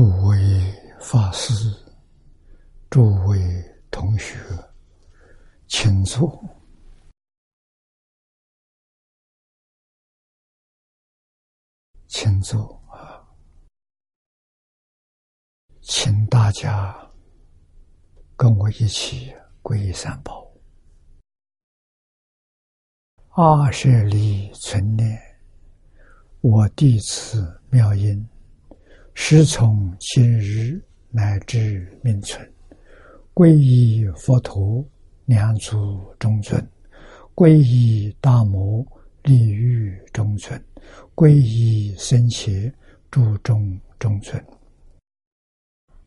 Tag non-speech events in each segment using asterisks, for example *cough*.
诸位法师，诸位同学，请坐，请坐啊！请大家跟我一起皈依三宝。阿舍利存念，我弟子妙音。师从今日乃至命存，皈依佛陀，两足中尊；皈依大摩，利欲中尊；皈依僧伽，注中中尊。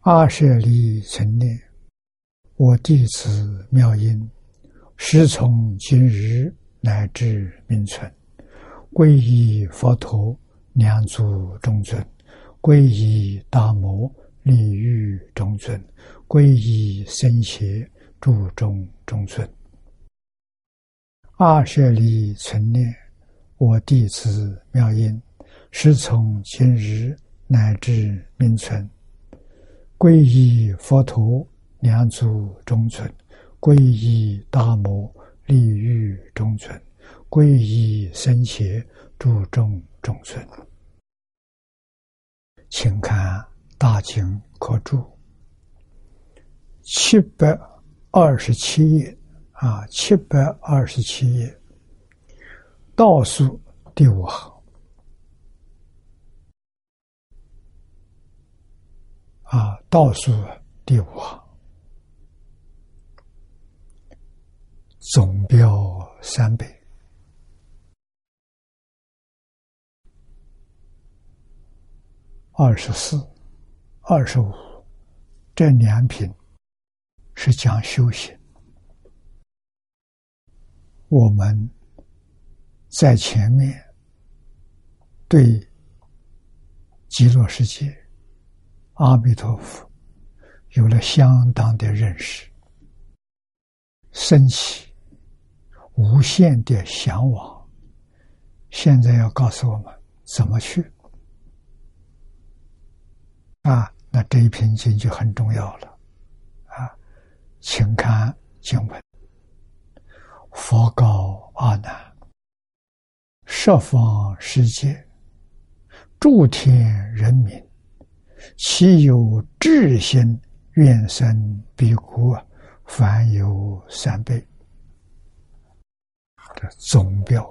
阿舍利成念，我弟子妙音，师从今日乃至命存，皈依佛陀，两足中尊。皈依大摩利欲中尊，皈依僧伽注中中尊。二舍利存念，我弟子妙音，师从今日乃至明存，皈依佛陀两足中尊，皈依大摩利欲中尊，皈依僧伽注中中尊。请看《大经可注》七百二十七页啊，七百二十七页。倒数第五行。啊，倒数第五行。总标三倍。二十四、二十五，这两品是讲修行。我们在前面对极乐世界、阿弥陀佛有了相当的认识，升起无限的向往。现在要告诉我们怎么去。啊，那这一篇经就很重要了，啊，请看经文：佛告阿难，十方世界诸天人民，其有智心愿生彼国，凡有三倍。这总标，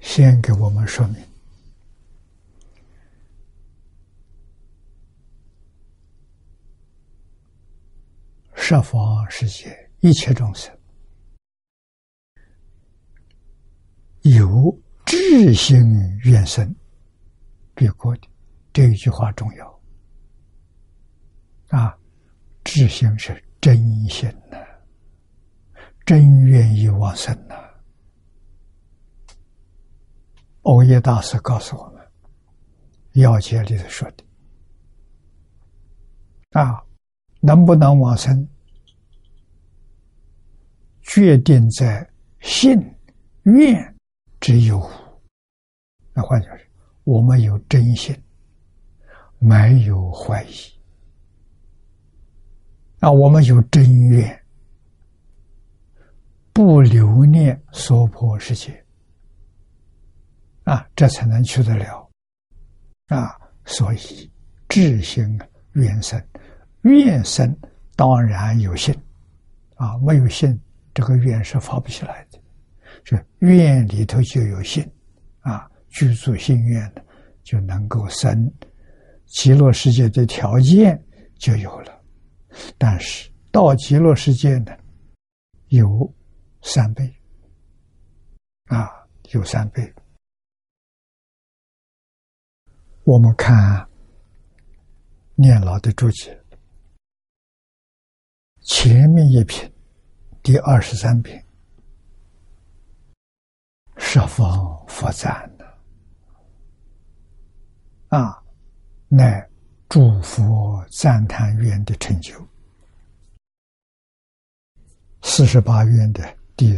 先给我们说明。十方世界一切众生有智心愿生，别过的这一句话重要啊！智心是真心呐，真愿意往生呐。欧耶大师告诉我们，要解里头说的啊，能不能往生？决定在信愿之有那换句话说，我们有真心，没有怀疑。啊，我们有真愿，不留恋娑婆世界。啊，这才能去得了。啊，所以智心愿生，愿生当然有信。啊，没有信。这个愿是发不起来的，是愿里头就有信，啊，居住心愿的就能够生极乐世界的条件就有了，但是到极乐世界呢，有三倍，啊，有三倍。我们看念老的注解，前面一品。第二十三篇，十方佛赞的啊，乃诸佛赞叹愿的成就。四十八愿的第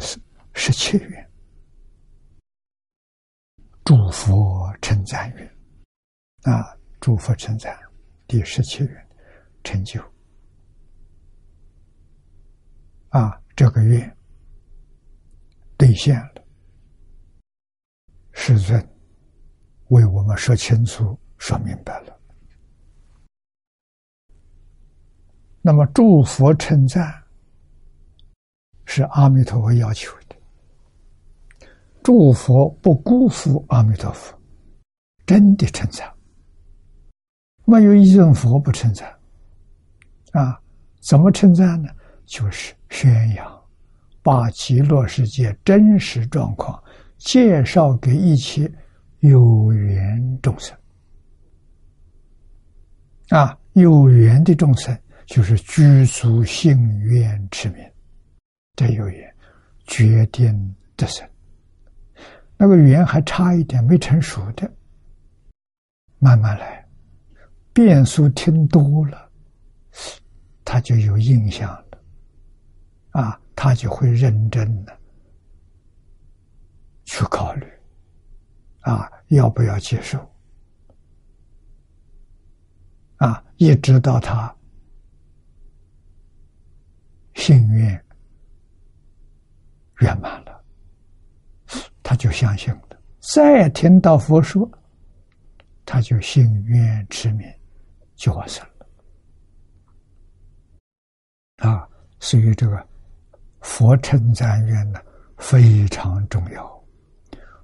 十七愿，诸佛称赞云：啊，诸佛称赞第十七愿成就。啊，这个愿兑现了，世尊为我们说清楚、说明白了。那么，诸佛称赞是阿弥陀佛要求的，诸佛不辜负阿弥陀佛，真的称赞，没有一尊佛不称赞。啊，怎么称赞呢？就是宣扬，把极乐世界真实状况介绍给一切有缘众生。啊，有缘的众生就是具足信愿之名，这有缘决定得生。那个缘还差一点没成熟的，慢慢来，变数听多了，他就有印象了。啊，他就会认真的去考虑，啊，要不要接受？啊，一直到他心愿圆满了，他就相信了。再听到佛说，他就心愿持名就完成了。啊，所以这个。佛称赞愿呢非常重要，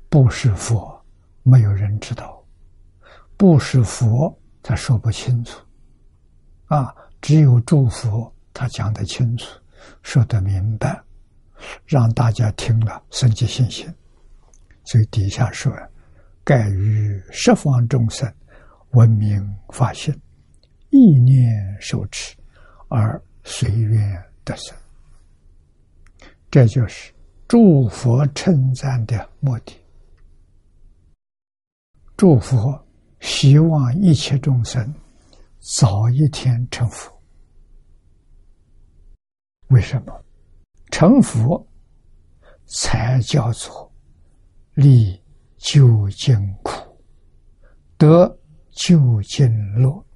不是佛，没有人知道；不是佛，他说不清楚。啊，只有诸佛他讲得清楚，说得明白，让大家听了生起信心。所以底下说：“盖于十方众生闻名发心，意念受持，而随愿得生。”这就是诸佛称赞的目的。祝佛希望一切众生早一天成佛。为什么？成佛才叫做离究竟苦，得究竟乐。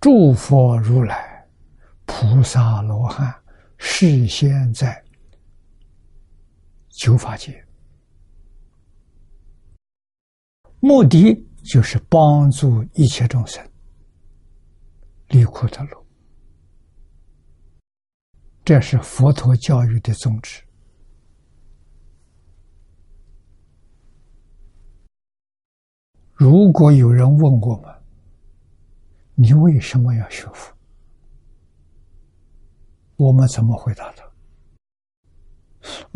诸佛如来、菩萨罗汉。事先在九法界，目的就是帮助一切众生离苦得乐，这是佛陀教育的宗旨。如果有人问我们，你为什么要学佛？我们怎么回答他？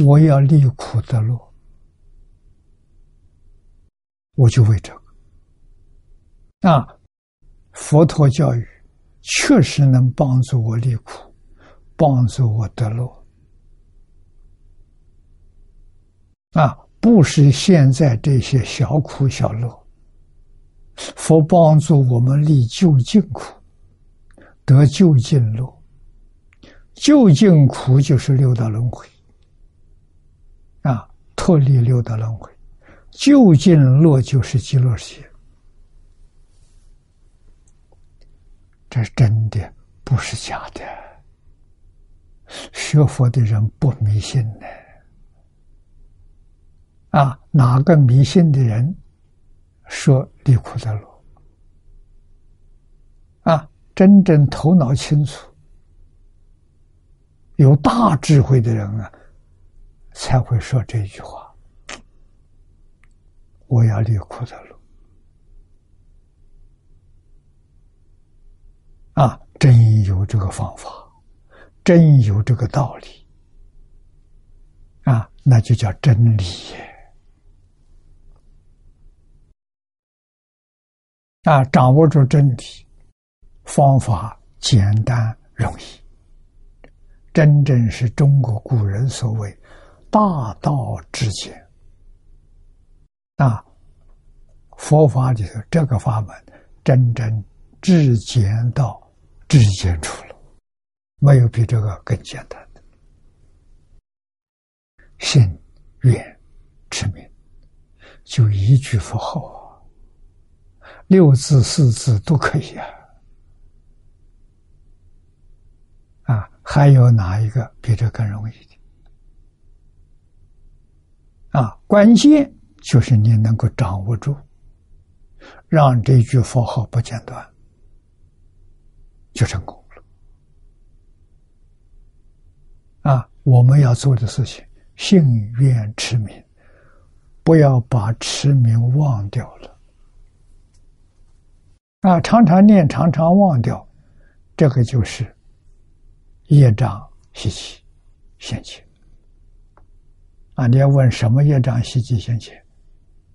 我要离苦得乐，我就为这个。啊，佛陀教育确实能帮助我离苦，帮助我得乐。啊，不是现在这些小苦小乐，佛帮助我们离究竟苦，得究竟乐。究竟苦就是六道轮回，啊，脱离六道轮回；究竟乐就是极乐世界。这是真的，不是假的。学佛的人不迷信呢，啊，哪个迷信的人说离苦得乐？啊，真正头脑清楚。有大智慧的人啊，才会说这句话：“我要离苦的路。”啊，真有这个方法，真有这个道理啊，那就叫真理。啊，掌握住真理，方法简单容易。真正是中国古人所谓“大道至简”啊，佛法里头这个法门真正至简到至简处了，没有比这个更简单的。信愿持名，就一句佛号啊，六字四字都可以啊。啊，还有哪一个比这更容易的？啊，关键就是你能够掌握住，让这句佛号不间断，就成功了。啊，我们要做的事情，信愿持名，不要把持名忘掉了。啊，常常念，常常忘掉，这个就是业障习气现起。啊！你要问什么业障习气现前，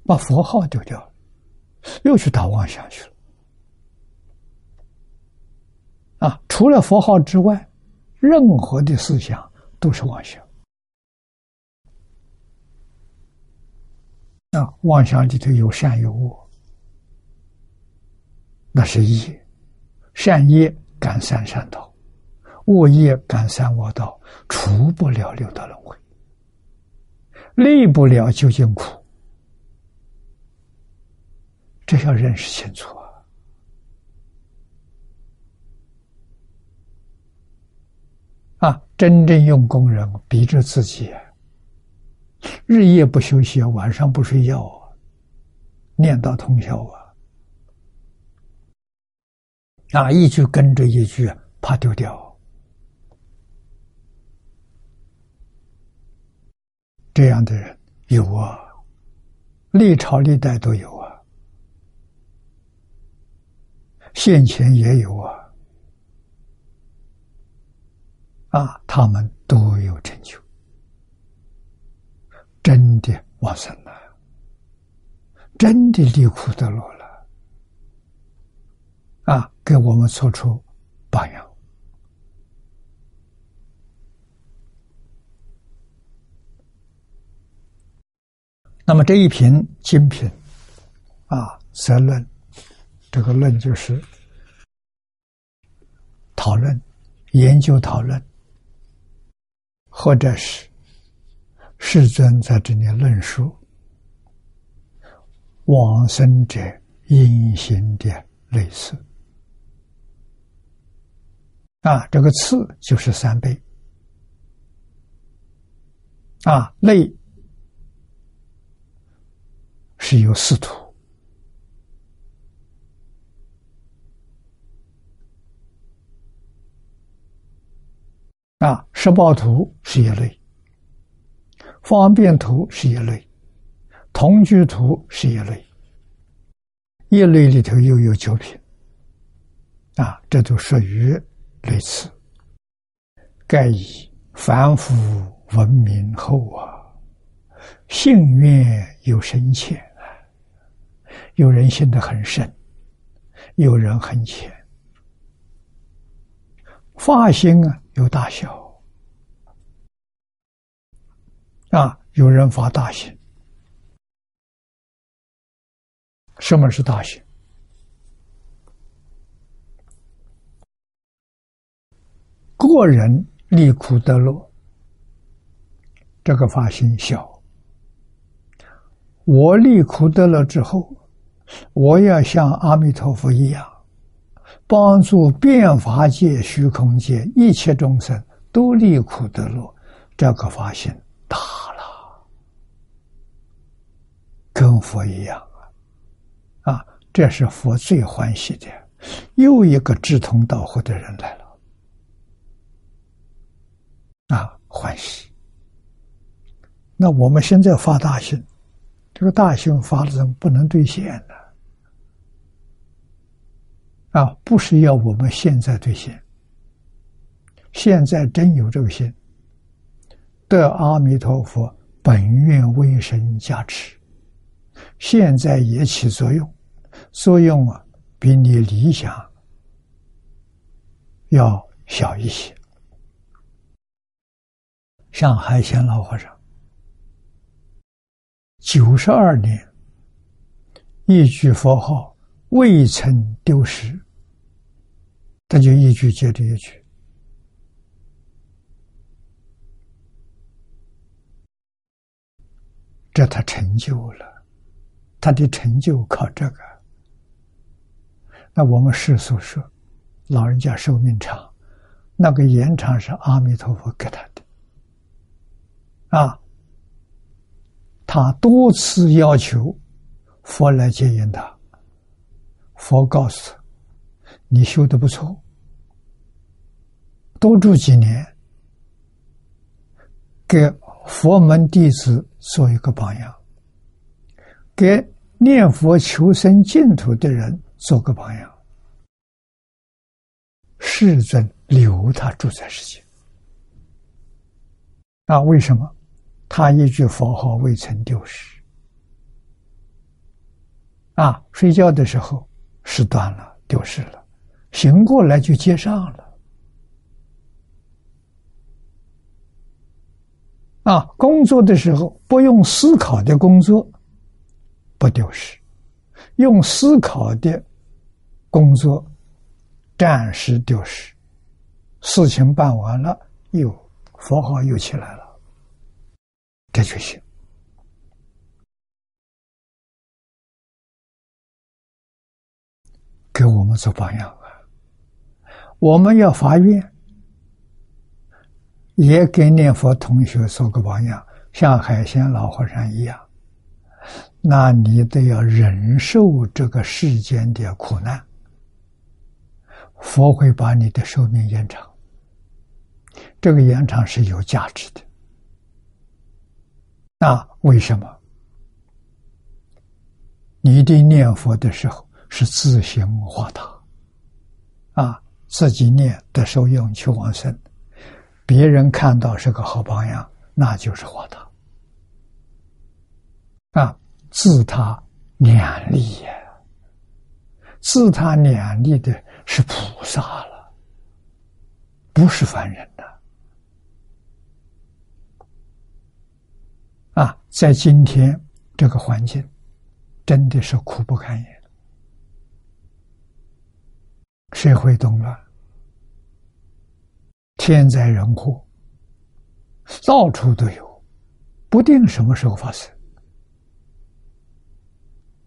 把佛号丢掉了，又去打妄想去了。啊！除了佛号之外，任何的思想都是妄想。啊！妄想里头有善有恶，那是业；善业感三善道，恶业感三恶道，除不了六道轮回。离不了究竟苦，这要认识清楚啊！啊，真正用功人逼着自己，日夜不休息，晚上不睡觉啊，念叨通宵啊，啊，一句跟着一句，怕丢掉。这样的人有啊，历朝历代都有啊，现前也有啊，啊，他们都有成就，真的往生了，真的离苦得乐了，啊，给我们做出榜样。那么这一瓶精品，啊，三论，这个论就是讨论、研究、讨论，或者是世尊在这里论述往生者因行的类似。啊，这个次就是三倍，啊，类。是有四图啊，十报图是一类，方便图是一类，同居图是一类，一类里头又有九品。啊，这都属于类似。盖以凡夫闻名后啊，幸愿有深浅。有人信得很深，有人很浅。发心啊，有大小啊，有人发大心。什么是大心？个人利苦得乐，这个发心小。我利苦得乐之后。我要像阿弥陀佛一样，帮助变法界、虚空界一切众生都离苦得乐，这个发心大了，跟佛一样啊！啊，这是佛最欢喜的，又一个志同道合的人来了，啊，欢喜。那我们现在发大心。这个大心发的人不能兑现的啊！不是要我们现在兑现，现在真有这个心，得阿弥陀佛本愿威神加持，现在也起作用，作用啊比你理想要小一些。上海贤老和尚。九十二年，一句佛号未曾丢失，他就一句接着一句，这他成就了他的成就靠这个。那我们世俗说，老人家寿命长，那个延长是阿弥陀佛给他的。啊，他多次要求佛来接引他，佛告诉：“你修的不错，多住几年，给佛门弟子做一个榜样，给念佛求生净土的人做个榜样。”世尊留他住在世间，那为什么？他一句佛号未曾丢失，啊，睡觉的时候失断了，丢失了，醒过来就接上了，啊，工作的时候不用思考的工作不丢失，用思考的工作暂时丢失，事情办完了，又佛号又起来了。这就行，给我们做榜样！我们要发愿，也给念佛同学做个榜样，像海鲜老和尚一样。那你得要忍受这个世间的苦难，佛会把你的寿命延长。这个延长是有价值的。那为什么？你的念佛的时候是自行化他，啊，自己念得受用求往生，别人看到是个好榜样，那就是活的，啊，自他两利呀，自他两利的是菩萨了，不是凡人。啊，在今天这个环境，真的是苦不堪言，社会动乱，天灾人祸，到处都有，不定什么时候发生。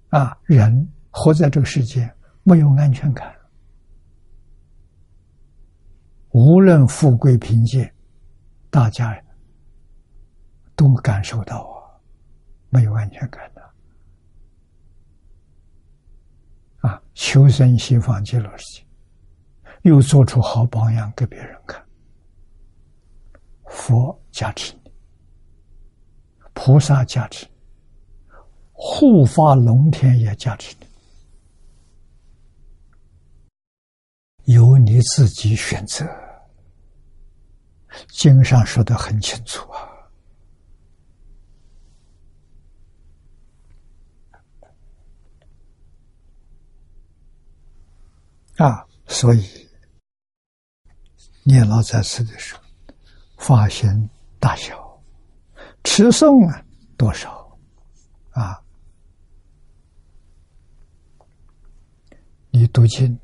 啊，人活在这个世界没有安全感，无论富贵贫贱，大家。都感受到啊，没有安全感的啊！求生西方极乐世界，又做出好榜样给别人看。佛加持你，菩萨加持你，护法龙天也加持你，由你自己选择。经上说的很清楚啊。啊，所以念老在此的时候，发心大小，持诵啊多少啊？你读经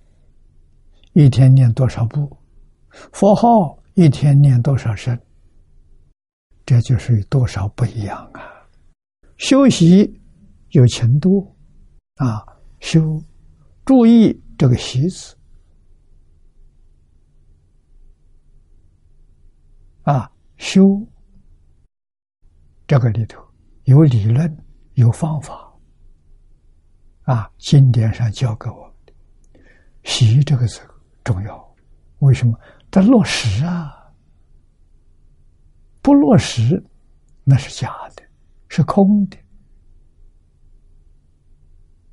一天念多少部？佛号一天念多少声？这就是多少不一样啊！修习有程度啊，修注意。这个“习”字啊，修这个里头有理论，有方法啊。经典上教给我们的“习”这个字重要，为什么？它落实啊，不落实那是假的，是空的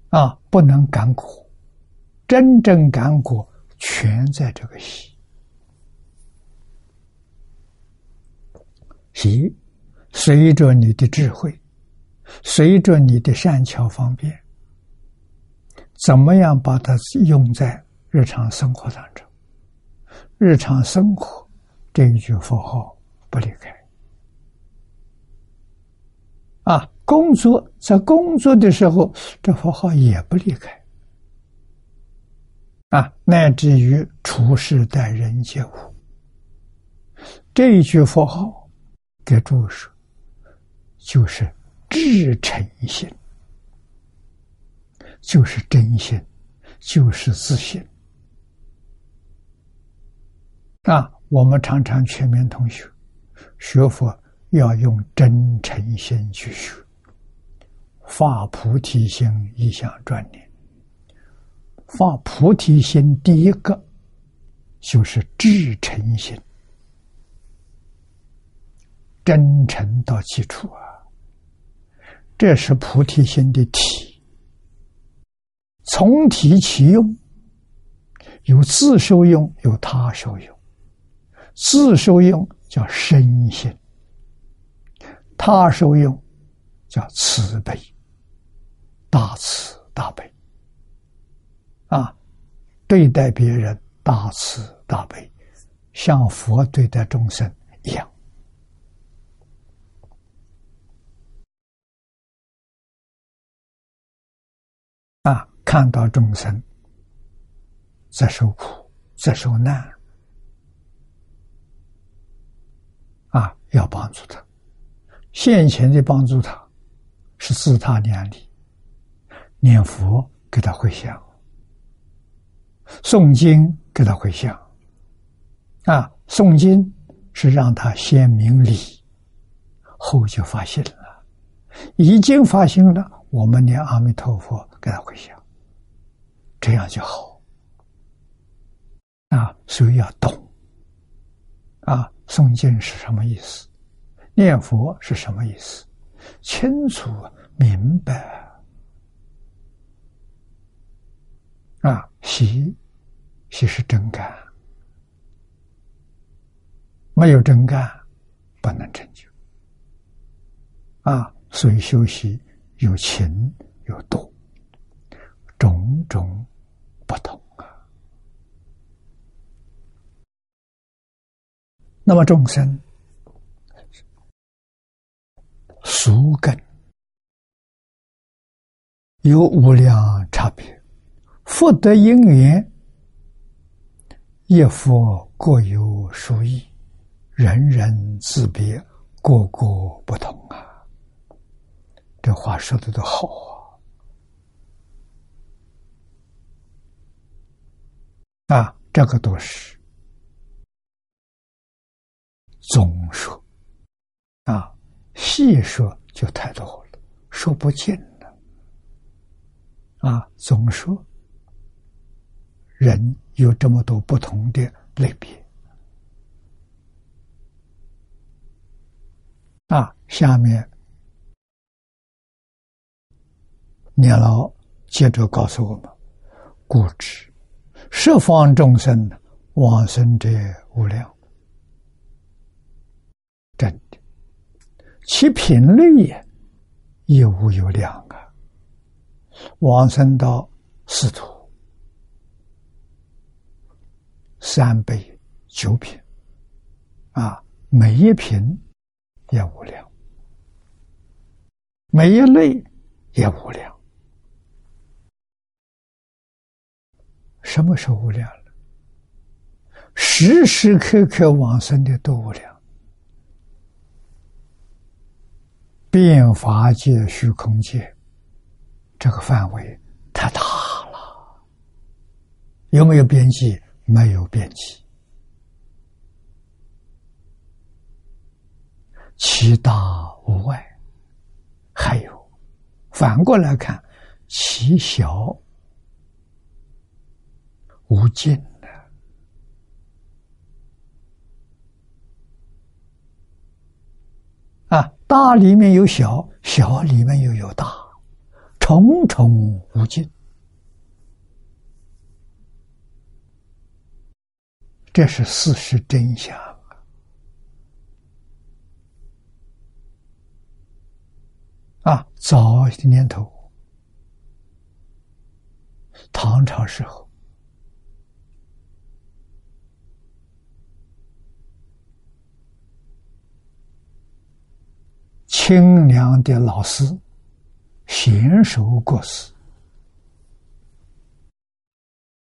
啊，不能感苦。真正干果全在这个习，喜随着你的智慧，随着你的善巧方便，怎么样把它用在日常生活当中？日常生活这一句佛号不离开啊！工作在工作的时候，这佛号也不离开。啊，乃至于处事待人接物，这一句佛号给注释，就是至诚心。就是真心，就是自信。啊，我们常常全面同学学佛要用真诚心去学，发菩提心，一向专念。发菩提心，第一个就是至诚心，真诚到基础啊。这是菩提心的体，从体起用，有自受用，有他受用。自受用叫身心，他受用叫慈悲，大慈大悲。啊，对待别人大慈大悲，像佛对待众生一样。啊，看到众生在受苦，在受难，啊，要帮助他。现前的帮助他，是自他念力，念佛给他回向，诵经给他回向。啊，诵经是让他先明理，后就发心了。已经发心了。我们念阿弥陀佛，跟他回想，这样就好。啊，所以要懂。啊，诵经是什么意思？念佛是什么意思？清楚明白。啊，喜，喜是真干，没有真干，不能成就。啊，所以修习。有情有度，种种不同啊。那么众生俗根有无量差别，福德因缘一佛各有殊异，人人自别，个个不同啊。这话说的都好啊啊！这个都是总说啊，细说就太多了，说不尽了。啊，总说人有这么多不同的类别啊，下面。年老接着告诉我们：“固执十方众生往生者无量，真的，其品类也亦无有量啊！往生到四土三倍九品。啊，每一品也无量，每一类也无量。”什么是无量了？时时刻刻往生的都无量，变法界、虚空界，这个范围太大了。有没有边际？没有边际。其大无外，还有反过来看，其小。无尽的啊，大里面有小，小里面又有大，重重无尽，这是事实真相啊！早的年头，唐朝时候。清凉的老师娴熟过世。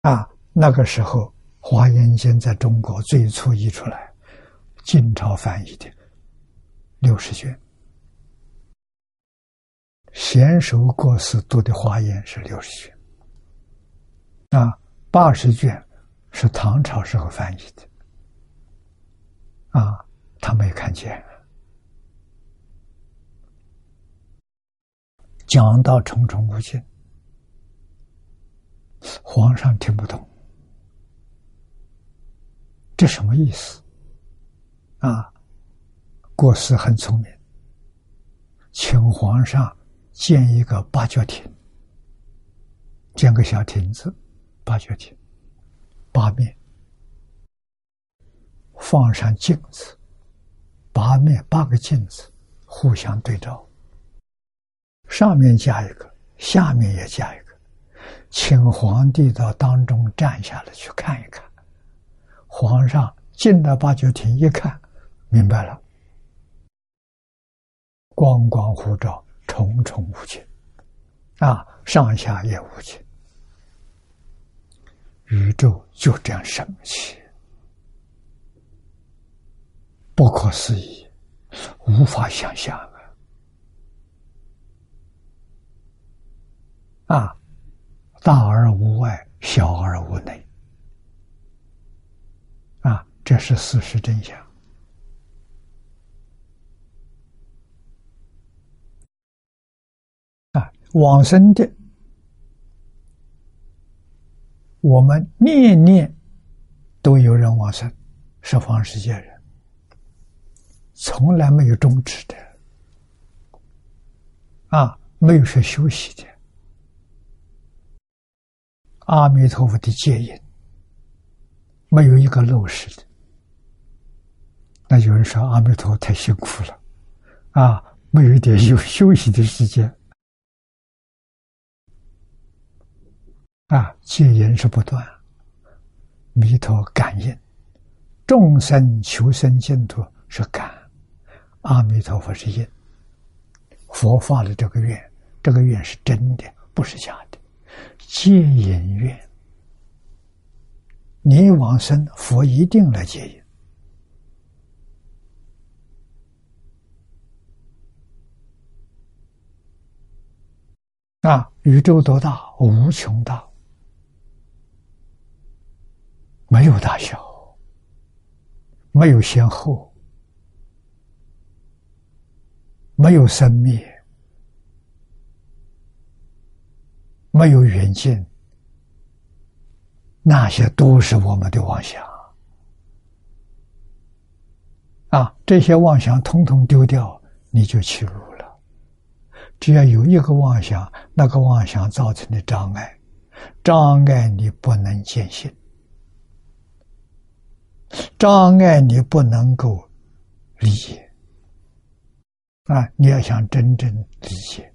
啊，那个时候《华严经》在中国最初译出来，晋朝翻译的六十卷，娴贤首过世读的华严是六十卷，啊，八十卷是唐朝时候翻译的，啊，他没看见，讲到重重无尽，皇上听不懂，这什么意思？啊，过世很聪明，请皇上。建一个八角亭，建个小亭子，八角亭，八面放上镜子，八面八个镜子互相对照，上面加一个，下面也加一个，请皇帝到当中站下来去看一看。皇上进了八角亭一看，明白了，光光护照。重重无尽，啊，上下也无尽，宇宙就这样神奇，不可思议，无法想象。啊！大而无外，小而无内，啊，这是事实真相。啊往生的，我们念念都有人往生，十方世界人，从来没有终止的，啊，没有说休息的。阿弥陀佛的戒引，没有一个漏失的。那有人说阿弥陀佛太辛苦了，啊，没有一点 *laughs* 有休息的时间。啊，戒言是不断，弥陀感应，众生求生净土是感，阿弥陀佛是应，佛发的这个愿，这个愿是真的，不是假的，戒引愿，你往生，佛一定来接引。啊，宇宙多大，无穷大。没有大小，没有先后，没有生灭，没有远见，那些都是我们的妄想啊！这些妄想通通丢掉，你就起入了。只要有一个妄想，那个妄想造成的障碍，障碍你不能见性。障碍你不能够理解啊！你要想真正理解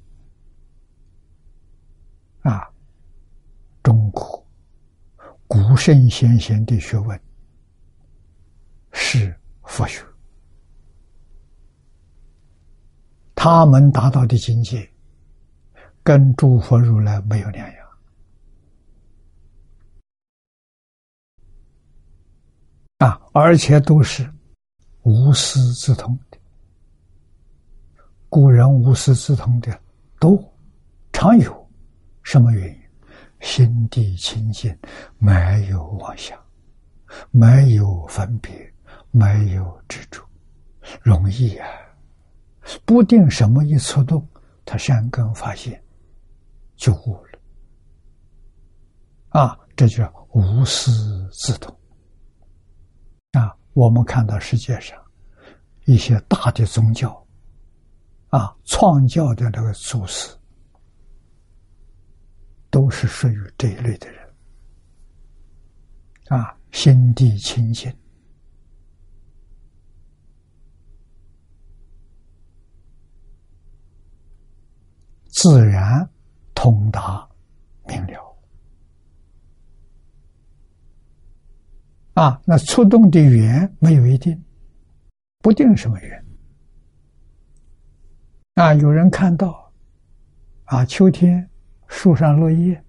啊，中国古圣先贤的学问是佛学，他们达到的境界跟诸佛如来没有两样。啊，而且都是无师自通的。古人无师自通的多，常有什么原因？心地清净，没有妄想，没有分别，没有执着，容易啊！不定什么一触动，他善根发现就悟了。啊，这叫无师自通。啊，我们看到世界上一些大的宗教，啊，创教的那个祖师，都是属于这一类的人，啊，心地清净，自然通达明了。啊，那触动的缘没有一定，不定什么缘。啊，有人看到，啊，秋天树上落叶，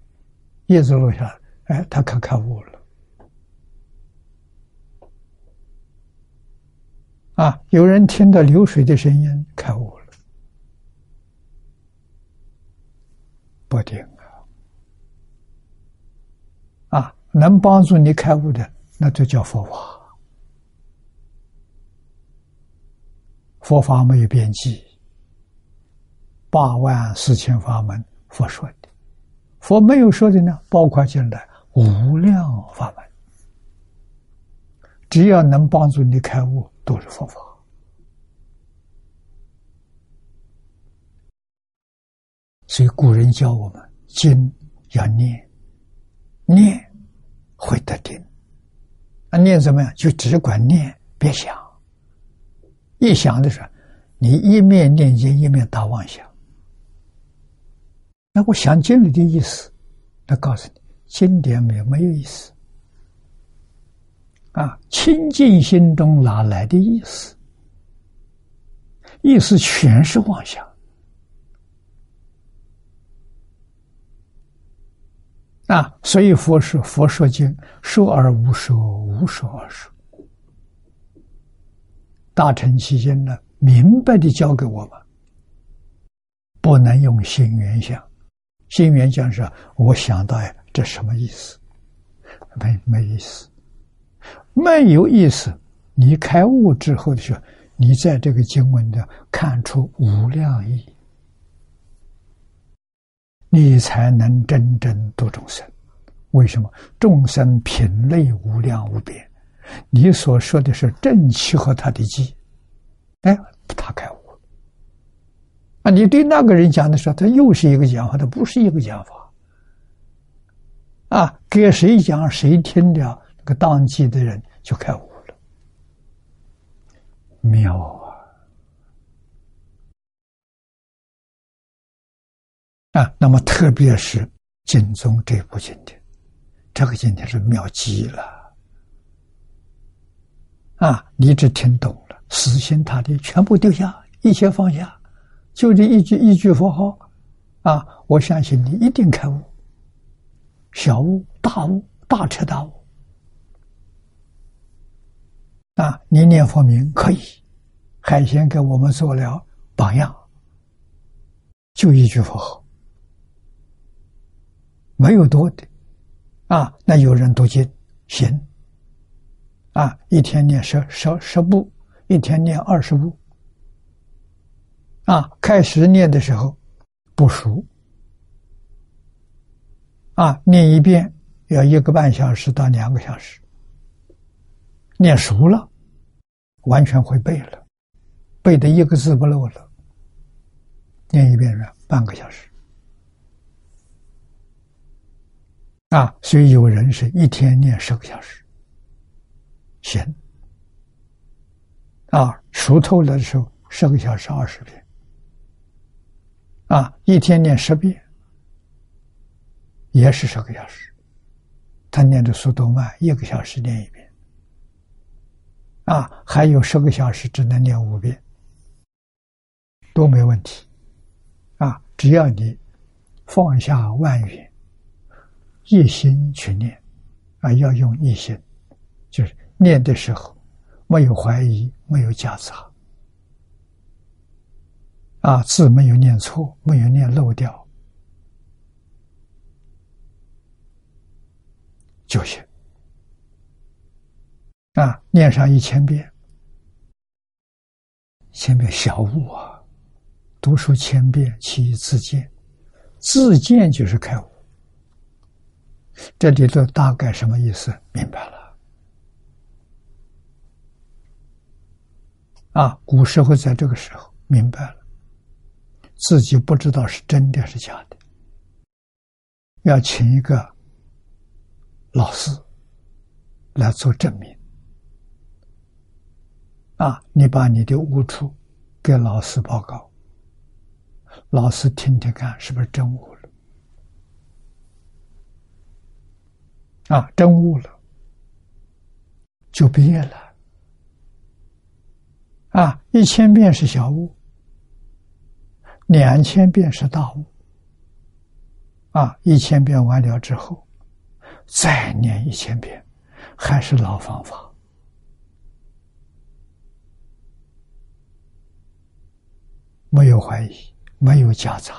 叶子落下来，哎，他可开悟了。啊，有人听到流水的声音开悟了。不定啊！啊，能帮助你开悟的，那就叫佛法。佛法没有边际，八万四千法门，佛说的，佛没有说的呢，包括进来无量法门，只要能帮助你开悟，都是佛法。所以古人教我们，经要念，念会得定。那念怎么样？就只管念，别想。一想的时候，你一面念经，一面打妄想。那我想经里的意思，那告诉你，经典没有没有意思。啊，清净心中哪来的意思？意思全是妄想。啊，所以佛说佛说经，说而无说，无说而说。大乘期间呢，明白的教给我们，不能用心缘想。心缘讲是，我想到呀，这什么意思？没没意思，没有意思。你开悟之后的时候，你在这个经文的看出无量意，你才能真正度众生。为什么？众生品类无量无边。你所说的是正气和他的机，哎，他开悟。啊，你对那个人讲的时候，他又是一个讲法，他不是一个讲法。啊，给谁讲谁听的，那个当机的人就开悟了，妙啊！啊，那么特别是经宗这部经典，这个经典是妙极了。啊！你只听懂了，死心塌地全部丢下，一切放下，就这一句一句佛号，啊！我相信你一定开悟，小悟、大悟、大彻大悟。啊！你念佛名可以，海贤给我们做了榜样，就一句佛号，没有多的，啊！那有人读经行。啊，一天念十十十部，一天念二十部。啊，开始念的时候不熟，啊，念一遍要一个半小时到两个小时。念熟了，完全会背了，背的一个字不漏了。念一遍是半个小时。啊，所以有人是一天念十个小时。行，啊，熟透了的时候，十个小时二十遍，啊，一天念十遍，也是十个小时。他念的速度慢，一个小时念一遍，啊，还有十个小时只能念五遍，都没问题，啊，只要你放下万语，一心去念，啊，要用一心，就是。念的时候，没有怀疑，没有夹杂，啊，字没有念错，没有念漏掉，就行。啊，念上一千遍，千遍小悟啊，读书千遍其义自见，自见就是开悟。这里头大概什么意思？明白了。啊，古时候在这个时候明白了，自己不知道是真的是假的，要请一个老师来做证明。啊，你把你的悟处给老师报告，老师听听看是不是真悟了。啊，真悟了，就毕业了。啊，一千遍是小悟，两千遍是大悟。啊，一千遍完了之后，再念一千遍，还是老方法，没有怀疑，没有夹杂。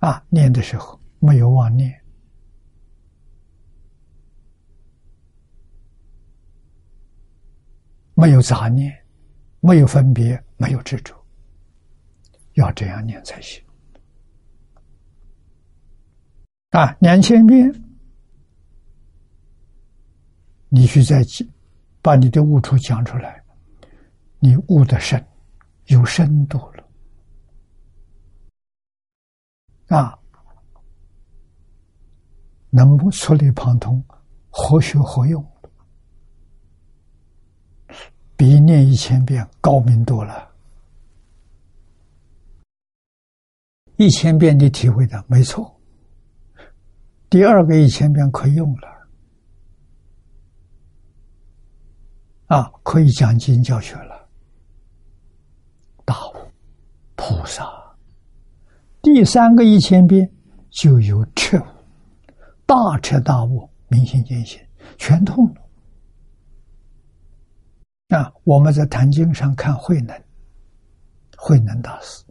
啊，念的时候没有妄念，没有杂念，没有分别，没有执着，要这样念才行。啊，两千遍，你去再把你的悟处讲出来，你悟的深，有深度了。啊，能不触类旁通，何学何用？比念一千遍高明多了。一千遍你体会的没错，第二个一千遍可以用了。啊，可以讲经教学了，大悟菩萨。第三个一千遍就有彻悟，大彻大悟，明心见性，全通了。啊，我们在坛经上看慧能，慧能大师，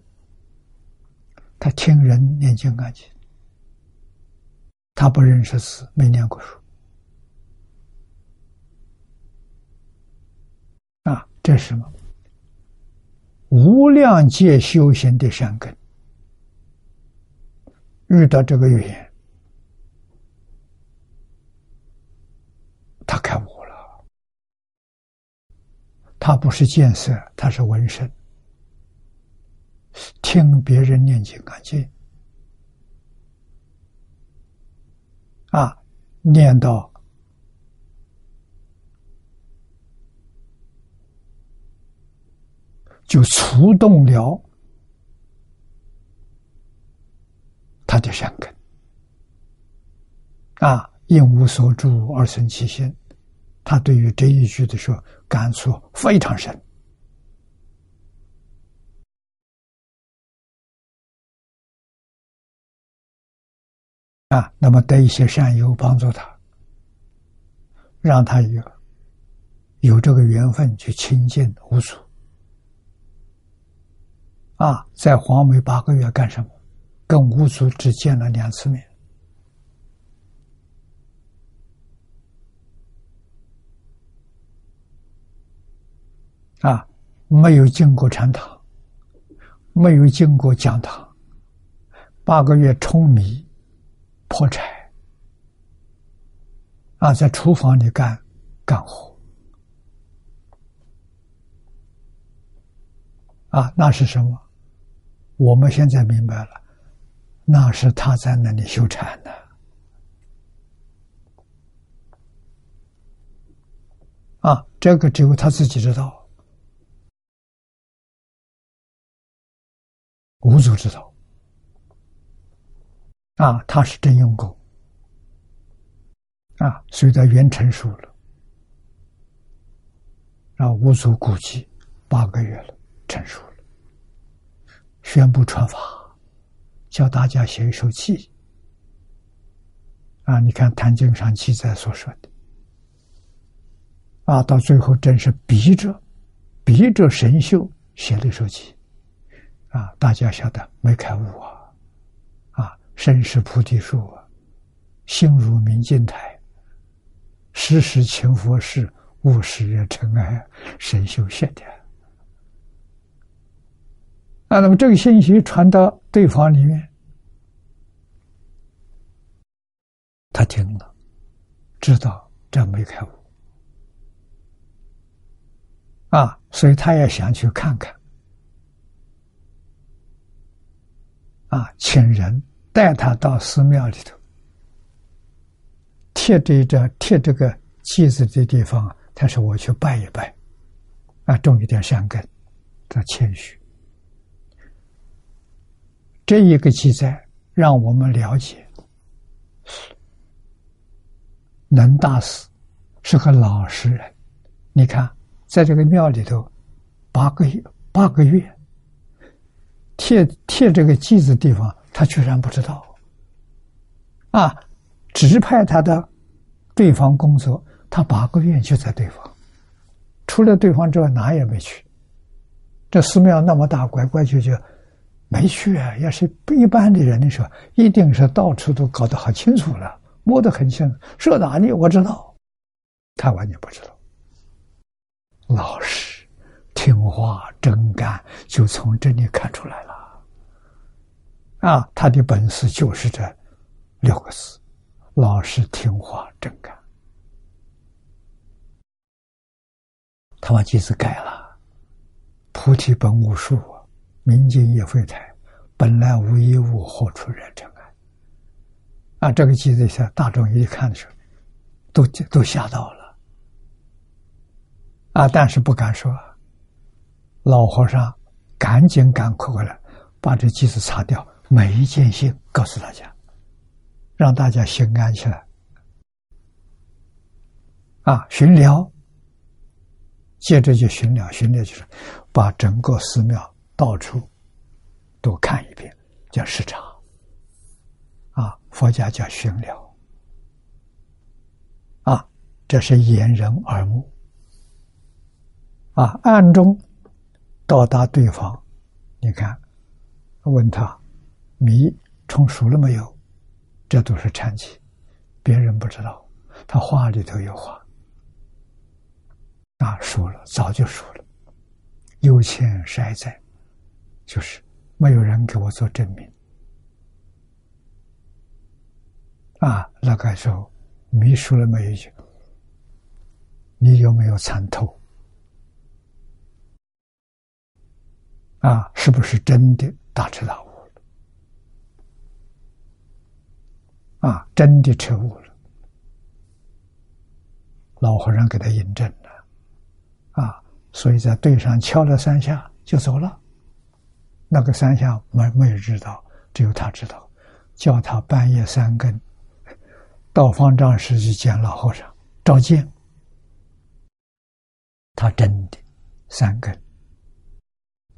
他听人念经啊经，他不认识字，没念过书。啊，这是什么？无量界修行的善根。遇到这个语言，他开悟了。他不是见色，他是闻声，听别人念经感经，啊，念到就触动了。他的善根啊，因无所住而生其心。他对于这一句的时候感触非常深啊。那么得一些善友帮助他，让他有有这个缘分去亲近无祖啊，在黄梅八个月干什么？跟吴祖只见了两次面，啊，没有进过禅堂，没有进过讲堂，八个月舂米、破柴，啊，在厨房里干干活，啊，那是什么？我们现在明白了。那是他在那里修禅的啊，这个只有他自己知道，无主知道啊，他是真用功啊，随着缘成熟了，啊，无足估计八个月了，成熟了，宣布传法。教大家写一首偈啊！你看《坛经》上记载所说的啊，到最后真是逼着逼着神秀写了一首偈啊！大家晓得没开悟啊！身是菩提树，心如明镜台，时时勤佛事，勿使惹尘埃。神秀写的啊，那么这个信息传到。对方里面，他听了，知道这没开悟啊，所以他也想去看看啊，请人带他到寺庙里头，贴这这贴这个祭子的地方，他说我去拜一拜，啊，种一点善根，他谦虚。这一个记载，让我们了解，能大师是个老实人。你看，在这个庙里头，八个月，八个月，贴贴这个记子地方，他居然不知道。啊，指派他的对方工作，他八个月就在对方，除了对方之外，哪也没去。这寺庙那么大，拐拐角角。没去啊！要是不一般的人的时候，一定是到处都搞得好清楚了，摸得很清，射哪里我知道，他完全不知道。老实、听话、真干，就从这里看出来了。啊，他的本事就是这六个字：老实、听话、真干。他把句子改了：“菩提本无树，明镜亦非台，本来无一物，何处惹尘埃？”啊，这个句子下，大众一看的时候，都都吓到了。啊，但是不敢说。老和尚赶紧赶快过来，把这句子擦掉。每一件心告诉大家，让大家心安起来。啊，巡聊，接着就巡疗，巡疗就是把整个寺庙到处都看一遍，叫视察。啊，佛家叫巡聊。啊，这是掩人耳目。啊，暗中到达对方，你看，问他。米冲熟了没有？这都是禅机，别人不知道。他话里头有话，啊，熟了，早就熟了。有钱谁在，就是没有人给我做证明。啊，那个时候米熟了没有？你有没有参透？啊，是不是真的大知道？啊，真的彻悟了，老和尚给他印证了，啊，所以在队上敲了三下就走了。那个三下没没有知道，只有他知道，叫他半夜三更到方丈室去见老和尚召见。他真的三更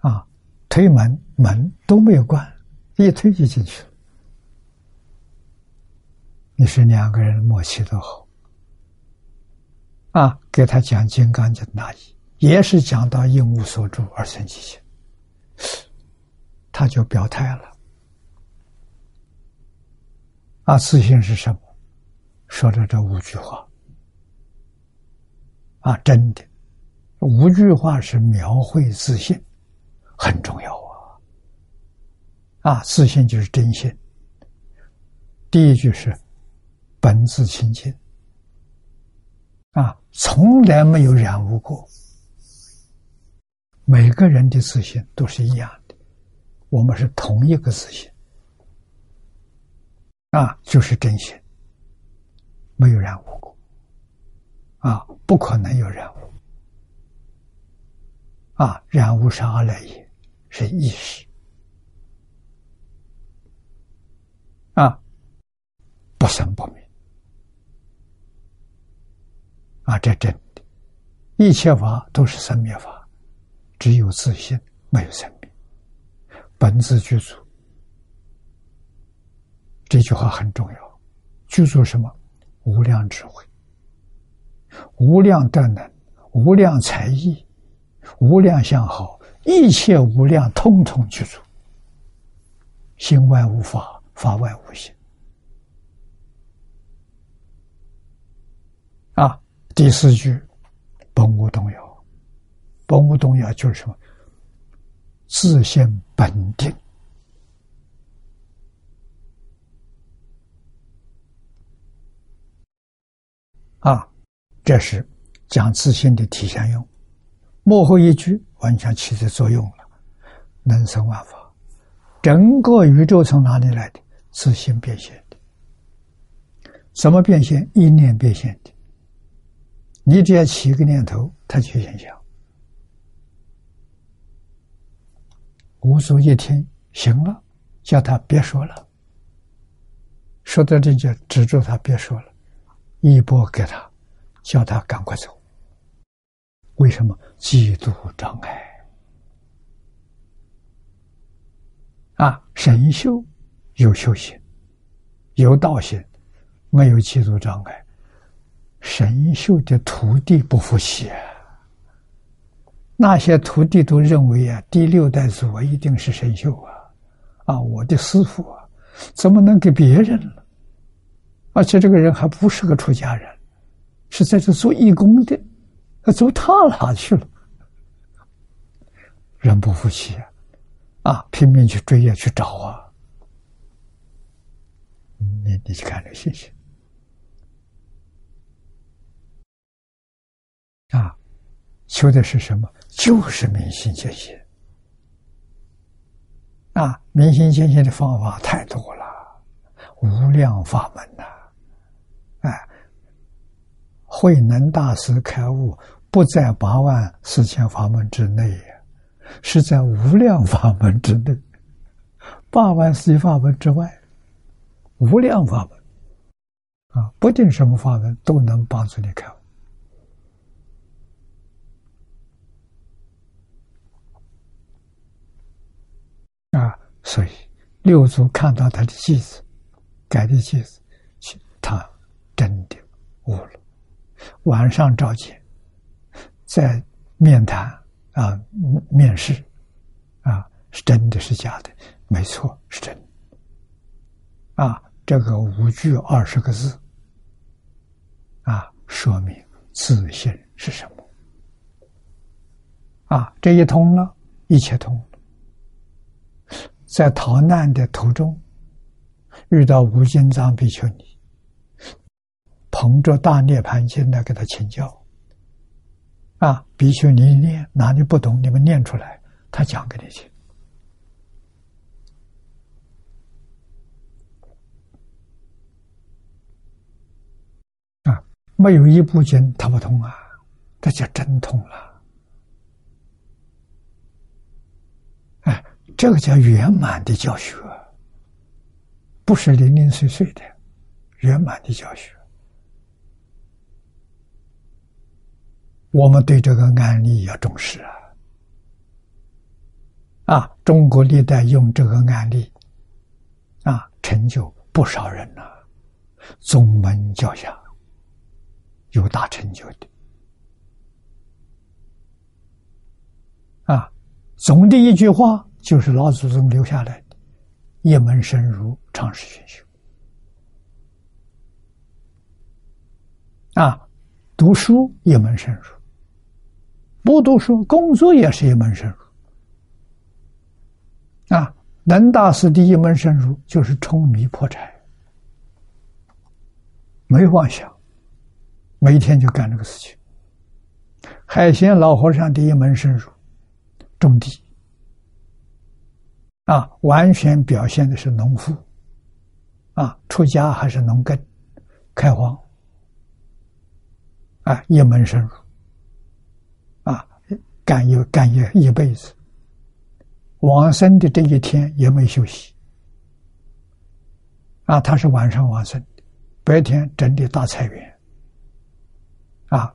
啊，推门门都没有关，一推就进去了。你是两个人默契都好，啊，给他讲《金刚经》大义，也是讲到应无所住而生其心，他就表态了。啊，自信是什么？说的这五句话，啊，真的，五句话是描绘自信，很重要啊。啊，自信就是真心。第一句是。本自清净，啊，从来没有染污过。每个人的自信都是一样的，我们是同一个自信，啊，就是真心，没有染污过，啊，不可能有染污，啊，染污是阿赖耶，是意识，啊，不生不灭。啊，这真的，一切法都是生灭法，只有自信，没有生灭，本自具足。这句话很重要，具足什么？无量智慧，无量德能，无量才艺，无量相好，一切无量，通通具足。心外无法，法外无心。啊。第四句，本无动摇，本无动摇就是什么？自性本定啊！这是讲自信的体现用。幕后一句完全起着作用了，能生万法。整个宇宙从哪里来的？自信变现的。什么变现？意念变现的。你只要起一个念头，他就现象。无所一听，行了，叫他别说了。说到这就止住他别说了，一波给他，叫他赶快走。为什么？嫉妒障碍啊！神修有修行，有道行，没有嫉妒障碍。神秀的徒弟不服气啊，那些徒弟都认为啊，第六代祖啊一定是神秀啊，啊，我的师傅啊，怎么能给别人了？而且这个人还不是个出家人，是在这做义工的，那走他哪去了？人不服气啊，啊，拼命去追啊，去找啊。你你去看这信息啊，求的是什么？就是明心见性。啊，明心见性的方法太多了，无量法门呐！哎，慧能大师开悟不在八万四千法门之内呀，是在无量法门之内，八万四千法门之外，无量法门啊，不定什么法门都能帮助你开悟啊。所以六祖看到他的妻子改的妻子，他真的悟了。晚上召见，在面谈啊，面试啊，是真的是假的？没错，是真。啊，这个五句二十个字啊，说明自信是什么？啊，这一通了，一切通。在逃难的途中，遇到无尽藏比丘尼，捧着大涅盘经来给他请教。啊，比丘尼念哪里不懂，你们念出来，他讲给你听。啊，没有一部经他不通啊，这就真通了。这个叫圆满的教学，不是零零碎碎的，圆满的教学。我们对这个案例要重视啊！啊，中国历代用这个案例，啊，成就不少人呐，宗门教下有大成就的。啊，总的一句话。就是老祖宗留下来的，一门深入，长时熏修。啊，读书一门深入，不读书工作也是一门深入。啊，能大师的一门深入就是冲迷破柴，没妄想，每天就干这个事情。海鲜老和尚的一门深入，种地。啊，完全表现的是农夫，啊，出家还是农耕，开荒，啊，一门深入，啊，干一干一一辈子，往生的这一天也没休息，啊，他是晚上往生，白天整理大菜园，啊，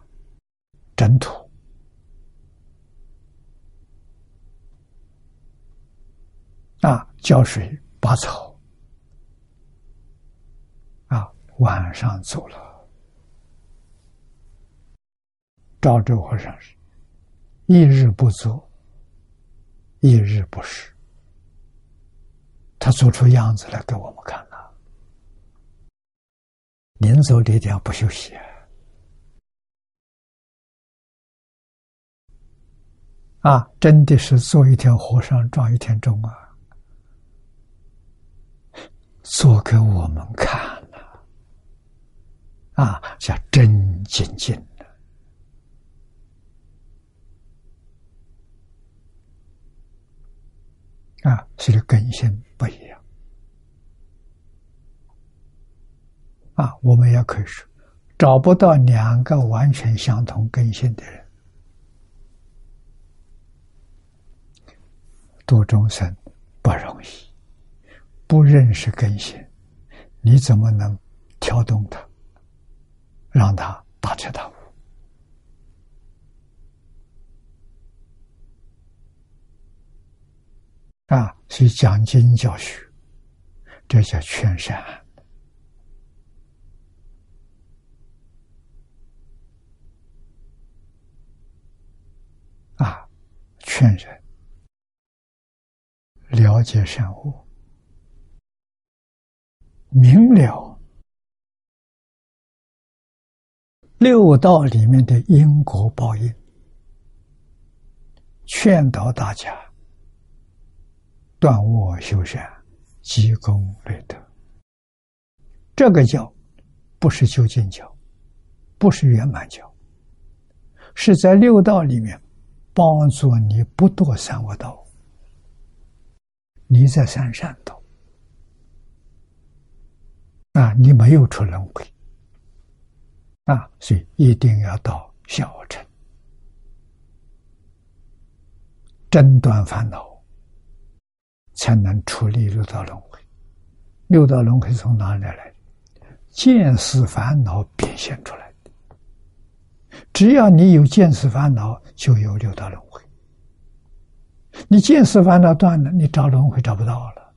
整土。啊，浇水拔草，啊，晚上走了。赵州和尚是，一日不做，一日不食。他做出样子来给我们看了。临走这点不休息，啊，真的是做一天和尚撞一天钟啊！做给我们看了，啊，叫真精进的啊，所以根性不一样啊。我们也可以说，找不到两个完全相同根性的人，度众生。不认识根性，你怎么能调动他，让他大彻大悟？啊，所以讲经教学，这叫劝善啊，劝人了解善恶。明了六道里面的因果报应，劝导大家断恶修善，积功累德。这个教不是究竟教，不是圆满教，是在六道里面帮助你不堕三恶道。你在三善道啊，你没有出轮回啊，所以一定要到小乘，真断烦恼，才能处理六道轮回。六道轮回从哪里来？见识烦恼变现出来的。只要你有见识烦恼，就有六道轮回。你见识烦恼断了，你找轮回找不到了。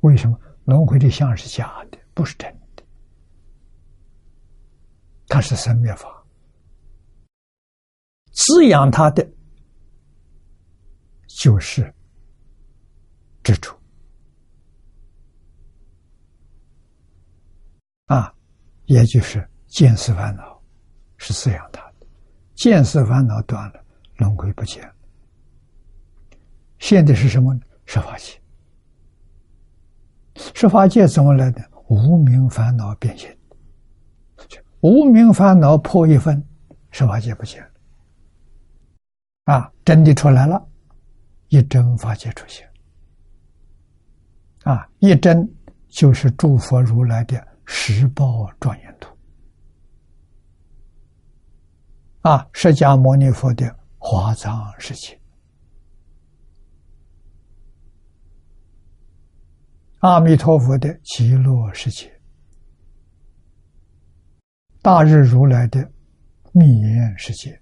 为什么？轮回的相是假的，不是真的。它是生灭法，滋养它的就是执着啊，也就是见识烦恼是滋养它的。见识烦恼断了，轮回不见了。现在是什么呢？十法界。十法界怎么来的？无名烦恼变现。无名烦恼破一分，十法界不见了。啊，真的出来了，一真法界出现。啊，一真就是诸佛如来的十报庄严图。啊，释迦牟尼佛的华藏世界。阿弥陀佛的极乐世界，大日如来的密言世界，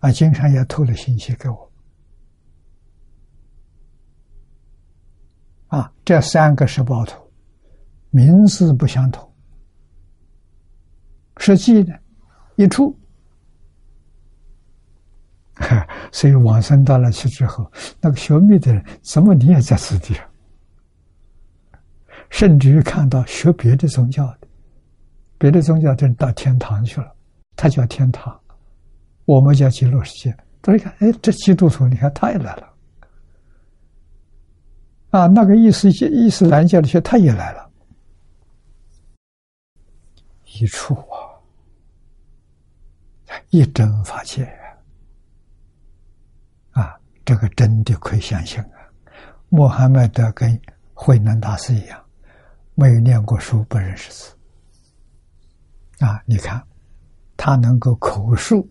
啊，经常也透了信息给我。啊，这三个十报图，名字不相同，实际呢，一处。所以往生到了去之后，那个学密的人怎么你也在此地啊？甚至于看到学别的宗教的，别的宗教的人到天堂去了，他叫天堂，我们叫极乐世界。他一看，哎，这基督徒，你看他也来了，啊，那个伊斯伊斯兰教的学他也来了，一处啊，一真法界。这个真的可以相信啊！穆罕默德跟慧能大师一样，没有念过书，不认识字啊！你看，他能够口述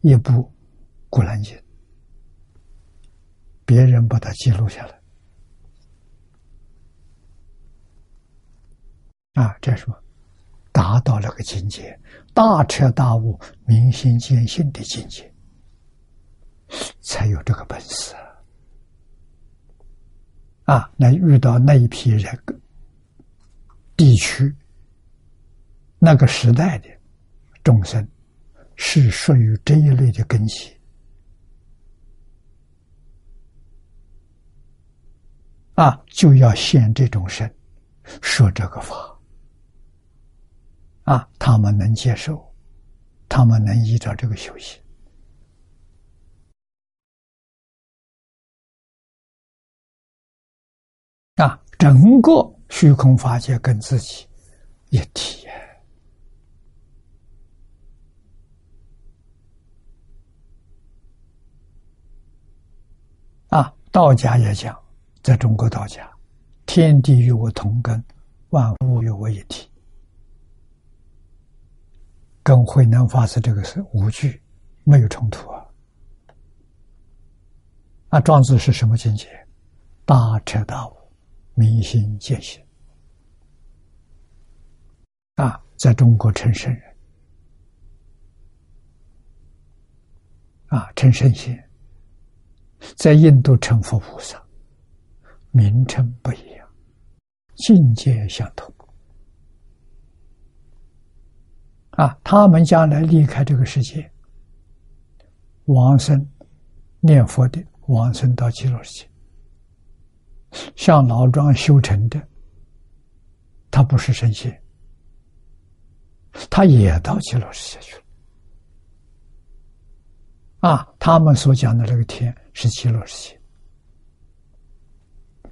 一部《古兰经》，别人把它记录下来啊！这什么？达到了个境界，大彻大悟、明心见性的境界。才有这个本事啊！那遇到那一批人、地区、那个时代的众生，是属于这一类的根基啊，就要现这种身，说这个法啊，他们能接受，他们能依照这个修行。整个虚空法界跟自己一体啊！道家也讲，在中国道家，天地与我同根，万物与我一体，跟慧能法师这个是无惧，没有冲突啊！啊，庄子是什么境界？大彻大悟。明心见性。啊，在中国成圣人。啊，成圣贤，在印度成佛菩萨，名称不一样，境界相同。啊。他们将来离开这个世界，往生念佛的往生到极乐世界。像老庄修成的，他不是神仙，他也到极乐世界去了。啊，他们所讲的这个天是极乐世界，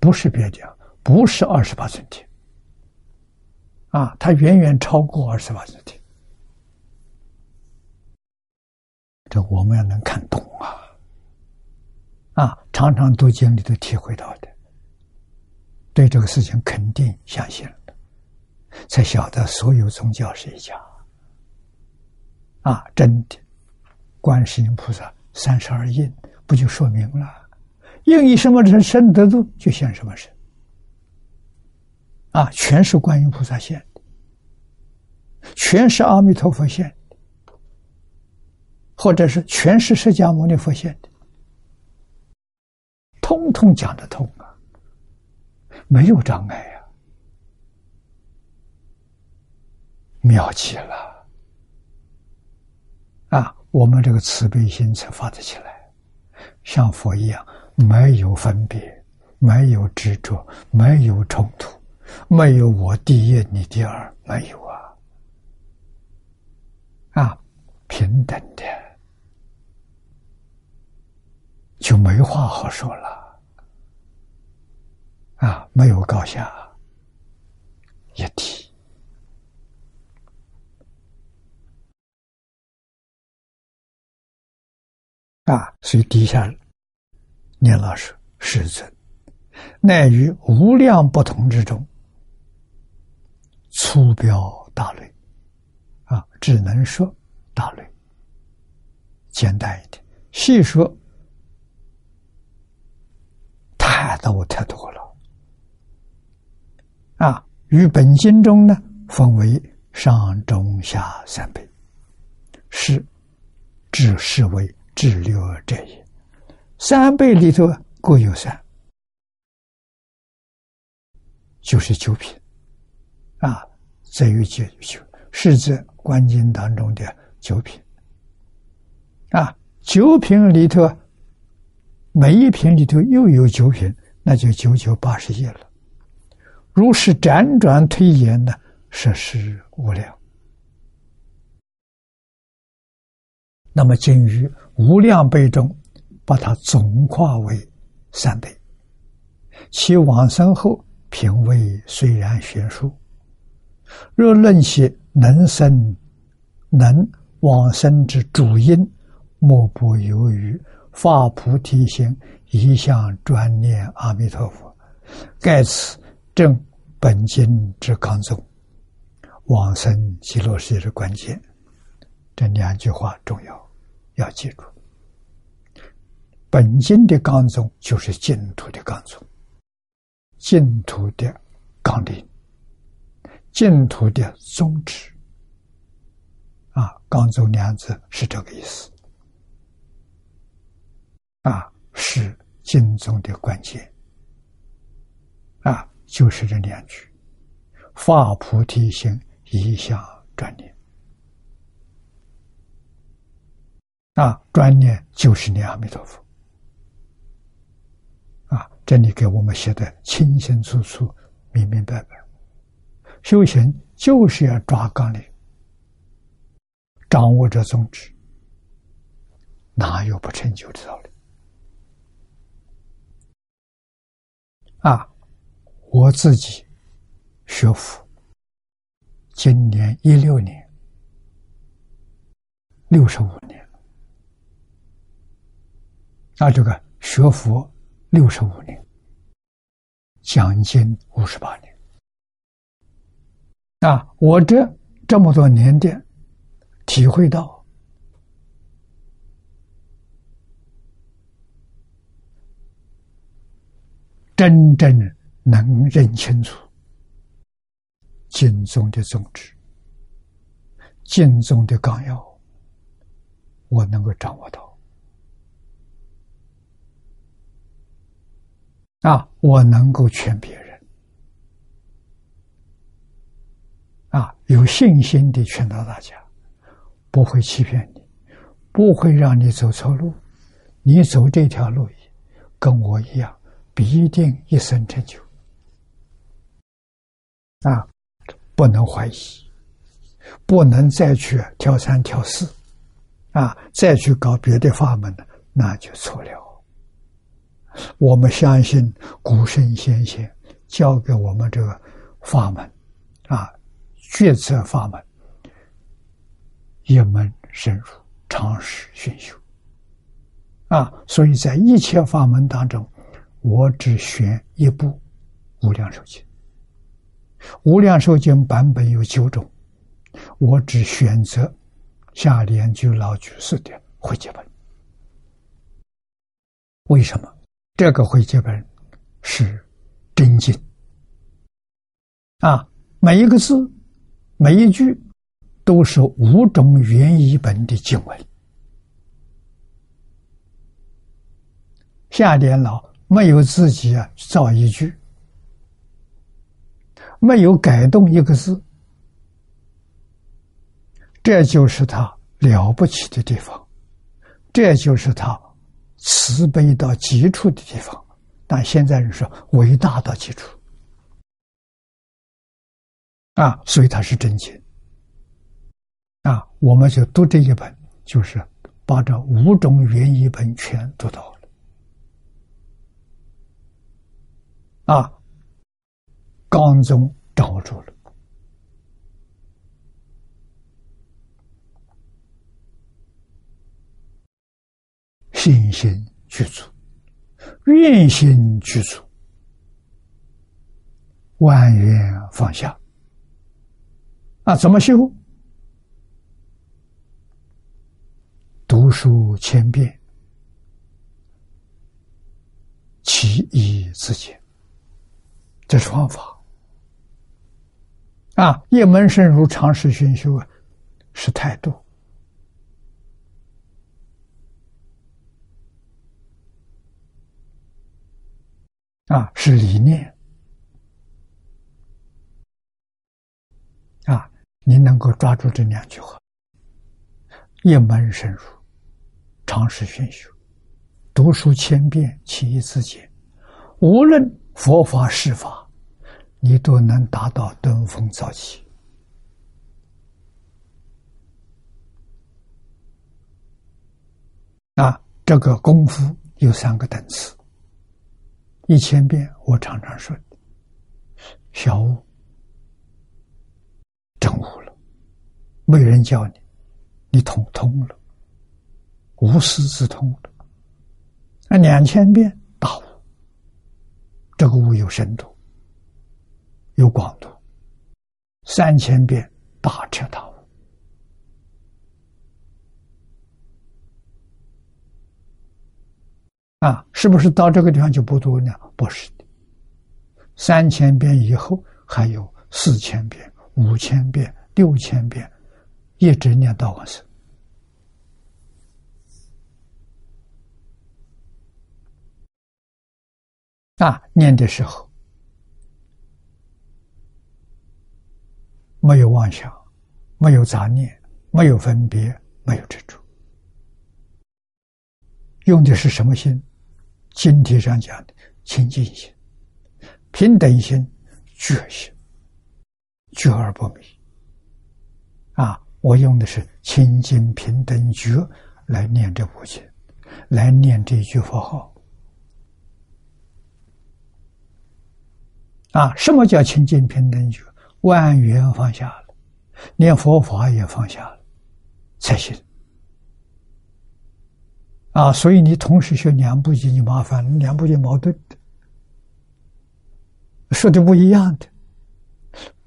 不是别的，不是二十八层天。啊，它远远超过二十八层天。这我们要能看懂啊！啊，常常读经里头体会到的，对这个事情肯定相信了，才晓得所有宗教是一家。啊，真的，观世音菩萨三十二应不就说明了，应以什么人生得度，就现什么身。啊，全是观音菩萨现的，全是阿弥陀佛现的，或者是全是释迦牟尼佛现的，通通讲得通，没有障碍呀，妙极了！啊，我们这个慈悲心才发得起来，像佛一样，没有分别，没有执着，没有冲突。没有我第一，你第二，没有啊！啊，平等的，就没话好说了。啊，没有高下，一体。啊，所以底下念老师师尊，乃于无量不同之中。粗标大类，啊，只能说大类，简单一点。细说，太多太多了。啊，与本经中呢，分为上中下三辈，是至是为至六者也。三辈里头各有三，就是九品。啊，在于九九是指观经当中的九品。啊，九品里头，每一品里头又有九品，那就九九八十一了。如是辗转推演呢，实是无量。那么今于无量辈中，把它总化为三辈，其往生后品位虽然悬殊。若论其能生、能往生之主因，莫不由于发菩提心，一向专念阿弥陀佛。盖此正本经之纲宗，往生极乐世界的关键。这两句话重要，要记住。本经的纲宗就是净土的纲宗，净土的纲领。净土的宗旨，啊，刚宗两字是这个意思，啊，是净宗的关键，就是这两句，发菩提心，一向专念，啊，专念就是念阿弥陀佛，啊，这里给我们写的清清楚楚、明明白白。修行就是要抓纲领，掌握这宗旨，哪有不成就的道理？啊，我自己学佛，今年一六年，六十五年，那，这个学佛六十五年，讲经五十八年。啊！我这这么多年的体会到，真正能认清楚经宗的宗旨、经宗的纲要，我能够掌握到。啊，我能够劝别人。啊，有信心的劝导大家，不会欺骗你，不会让你走错路。你走这条路，跟我一样，必定一生成就。啊，不能怀疑，不能再去挑三挑四，啊，再去搞别的法门，那就错了。我们相信古圣先贤教给我们这个法门，啊，决策法门，一门深入，常识熏修，啊，所以在一切法门当中，我只选一部《无量寿经》。无量寿经版本有九种，我只选择下联就老居士的会解本。为什么？这个会解本是真经啊，每一个字、每一句都是五种原译本的经文。下联老没有自己啊造一句。没有改动一个字，这就是他了不起的地方，这就是他慈悲到极处的地方。但现在人说伟大到极处啊，所以他是真经啊。我们就读这一本，就是把这五种原译本全读到了啊。刚中掌握住了，信心去除，愿心去除，万缘放下。啊，怎么修？读书千遍，其义自见，这是方法。啊，一门深入，常识熏修啊，是态度；啊，是理念；啊，你能够抓住这两句话：一门深入，常识熏修，读书千遍，其义自见。无论佛法是法。你都能达到登峰造极啊！这个功夫有三个等次，一千遍我常常说，小悟、真悟了，没人教你，你通通了，无师自通了。那两千遍大悟，这个悟有深度。有广度，三千遍大彻大悟啊！是不是到这个地方就不读呢？不是的，三千遍以后还有四千遍、五千遍、六千遍，一直念到往生啊！念的时候。没有妄想，没有杂念，没有分别，没有执着，用的是什么心？经题上讲的清净心、平等心、觉心，觉而不迷。啊，我用的是清净平等觉来念这部经，来念这句佛号。啊，什么叫清净平等觉？万缘放下了，连佛法也放下了，才行。啊，所以你同时学两部经就麻烦，两部经矛盾的，说的不一样的，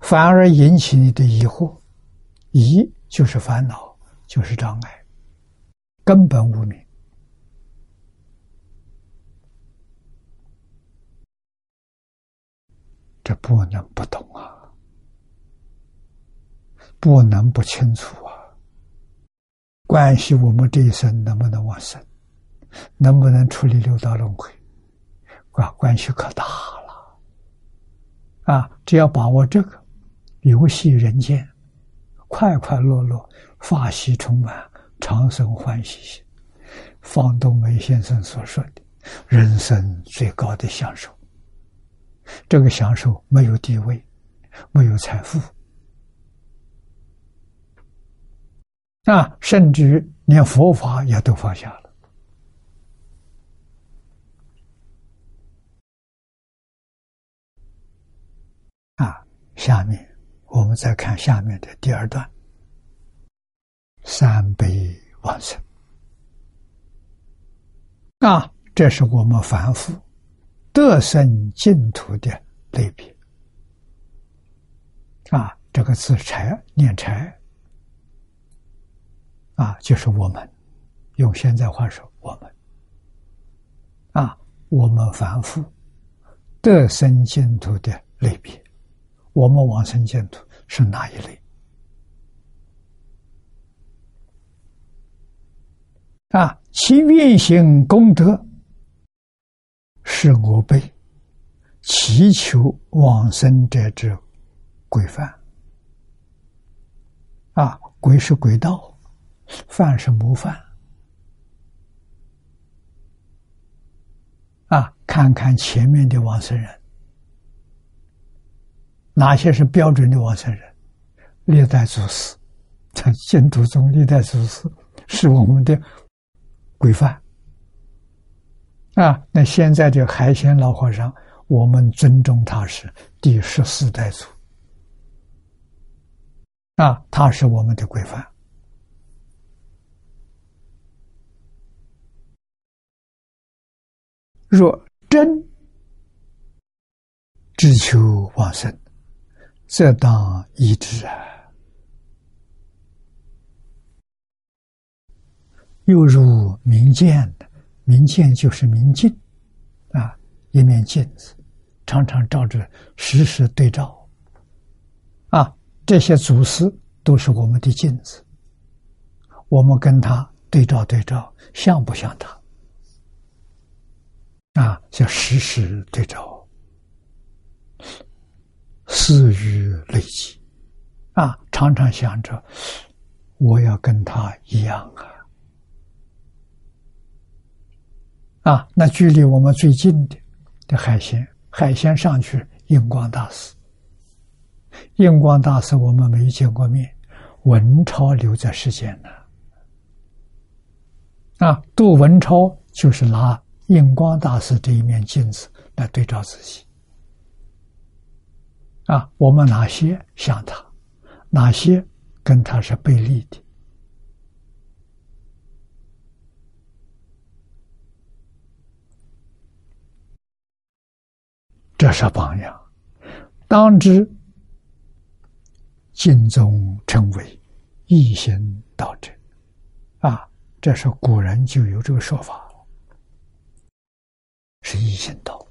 反而引起你的疑惑，疑就是烦恼，就是障碍，根本无明，这不能不懂啊。不能不清楚啊！关系我们这一生能不能往生，能不能处理六道轮回，啊，关系可大了啊！只要把握这个，游戏人间，快快乐乐，法喜充满，长生欢喜心。方东梅先生所说的：“人生最高的享受。这个享受没有地位，没有财富，啊，甚至连佛法也都放下了。啊，下面我们再看下面的第二段：三杯往生。啊，这是我们凡夫。得生净土的类别啊，这个字“财”念“财”啊，就是我们用现在话说，我们啊，我们凡夫得生净土的类别，我们往生净土是哪一类？啊，其运行功德。是我辈祈求往生者之规范啊，轨是鬼道，范是模范啊。看看前面的往生人，哪些是标准的往生人？历代祖师，在净土中，历代祖师是我们的规范。啊，那现在这海鲜老和尚，我们尊重他是第十四代祖，啊，他是我们的规范。若真只求往生，则当依之啊。又如明见的。明镜就是明镜，啊，一面镜子，常常照着，时时对照，啊，这些祖师都是我们的镜子，我们跟他对照对照，像不像他？啊，叫时时对照，思于累积，啊，常常想着，我要跟他一样啊。啊，那距离我们最近的的海鲜，海鲜上去，印光大师，印光大师我们没见过面，文超留在世间呢。啊，杜文超就是拿印光大师这一面镜子来对照自己。啊，我们哪些像他，哪些跟他是背离的？这是榜样，当知敬宗称为一心道者啊！这是古人就有这个说法，是一心道。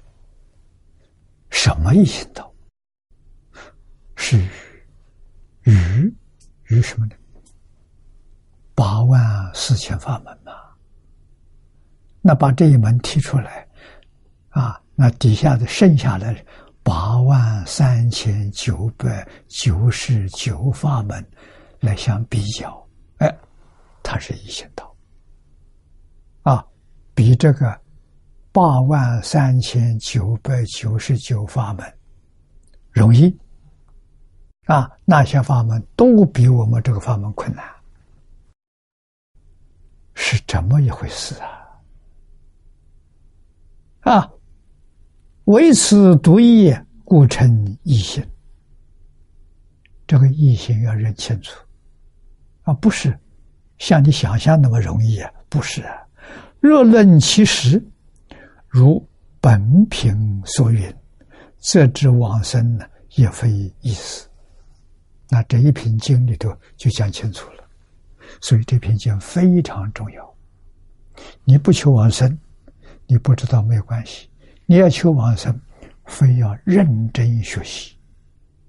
什么一心道？是与与什么呢？八万四千法门嘛！那把这一门提出来啊！那底下的剩下的八万三千九百九十九法门来相比较，哎，它是一心道啊，比这个八万三千九百九十九法门容易啊，那些法门都比我们这个法门困难，是这么一回事啊啊！唯此独一，故称异心。这个异心要认清楚啊，不是像你想象那么容易啊，不是啊。若论其实，如本品所云，这知往生呢，也非易事。那这一品经里头就讲清楚了，所以这篇经非常重要。你不求往生，你不知道没有关系。你要求往生，非要认真学习，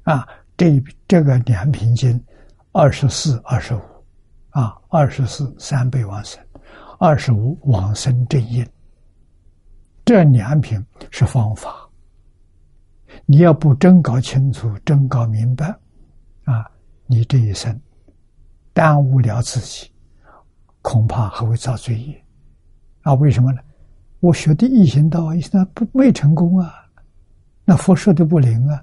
啊，这这个两品经，二十四、二十五，啊，二十四三倍往生，二十五往生正因，这两品是方法。你要不真搞清楚、真搞明白，啊，你这一生耽误了自己，恐怕还会遭罪业。啊，为什么呢？我学的易行道，易行道不没成功啊，那佛说的不灵啊，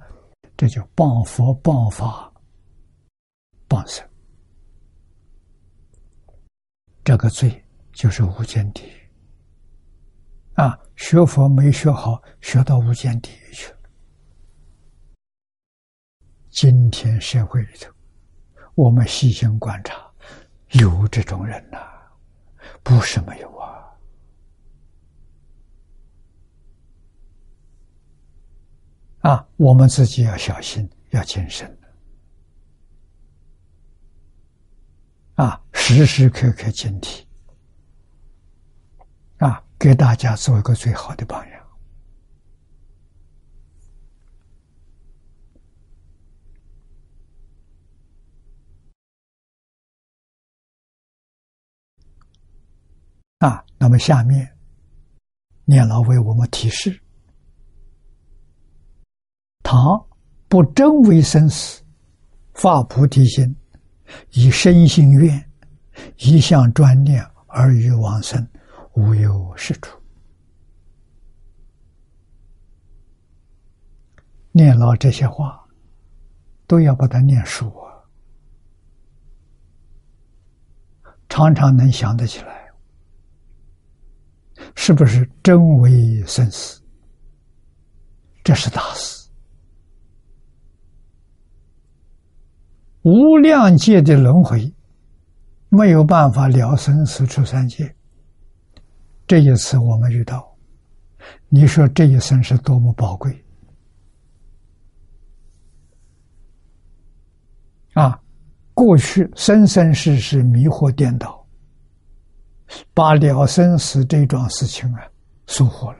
这就谤佛、谤法、谤僧，这个罪就是无间地狱！学佛没学好，学到无间地狱去了。今天社会里头，我们细心观察，有这种人呐，不是没有啊。啊，我们自己要小心，要谨慎啊，时时刻刻警惕。给大家做一个最好的榜样。啊，那么下面，念老为我们提示。唐不真为生死，发菩提心，以身心愿，一向专念而欲往生，无有是处。念老这些话，都要把它念熟啊，常常能想得起来，是不是真为生死？这是大事。无量界的轮回，没有办法了生死出三界。这一次我们遇到，你说这一生是多么宝贵啊！过去生生世世迷惑颠倒，把了生死这桩事情啊疏忽了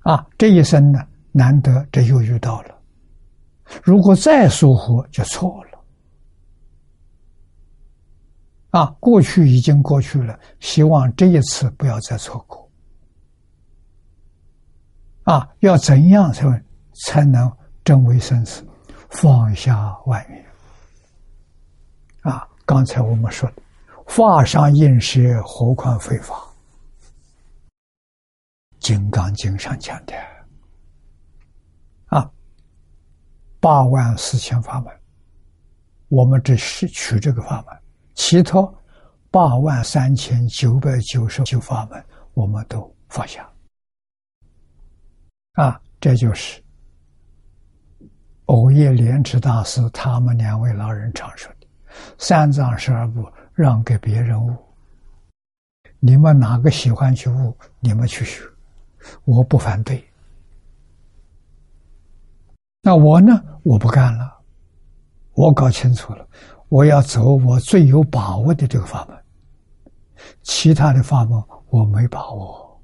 啊！这一生呢，难得这又遇到了。如果再疏忽，就错了。啊，过去已经过去了，希望这一次不要再错过。啊，要怎样才才能真为生死，放下万缘？啊，刚才我们说的，法上应舍，何况非法？《金刚经》上讲的。啊八万四千法门，我们只是取这个法门，其他八万三千九百九十九法门，我们都放下。啊，这就是藕叶莲池大师他们两位老人常说的：“三藏十二部让给别人悟，你们哪个喜欢去悟，你们去学，我不反对。”那我呢？我不干了，我搞清楚了，我要走我最有把握的这个法门，其他的法门我没把握，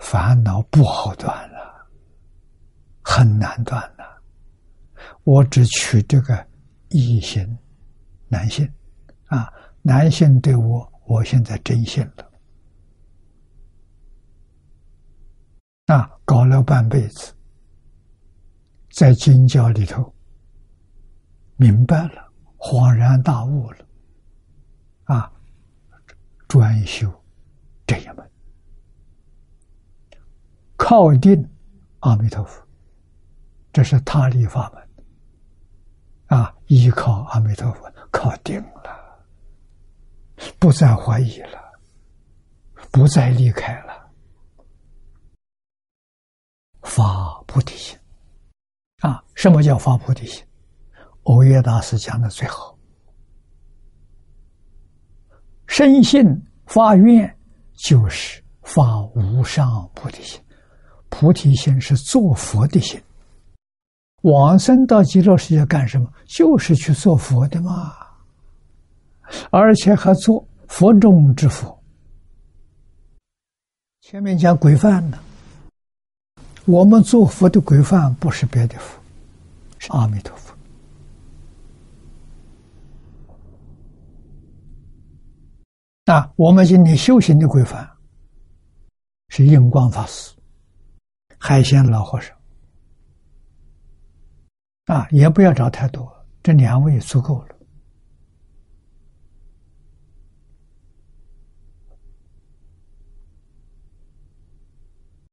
烦恼不好断了，很难断了。我只取这个异性，男性，啊，男性对我，我现在真信了，啊，搞了半辈子。在经教里头，明白了，恍然大悟了，啊，专修这一门，靠定阿弥陀佛，这是他力法门，啊，依靠阿弥陀佛，靠定了，不再怀疑了，不再离开了，发菩提心。啊，什么叫发菩提心？欧耶大师讲的最好。深信发愿就是发无上菩提心，菩提心是做佛的心。往生到极乐世界干什么？就是去做佛的嘛，而且还做佛中之佛。前面讲规范呢。我们做佛的规范不是别的佛，是阿弥陀佛。那我们今天修行的规范是印光法师、海鲜老和尚啊，也不要找太多，这两位足够了。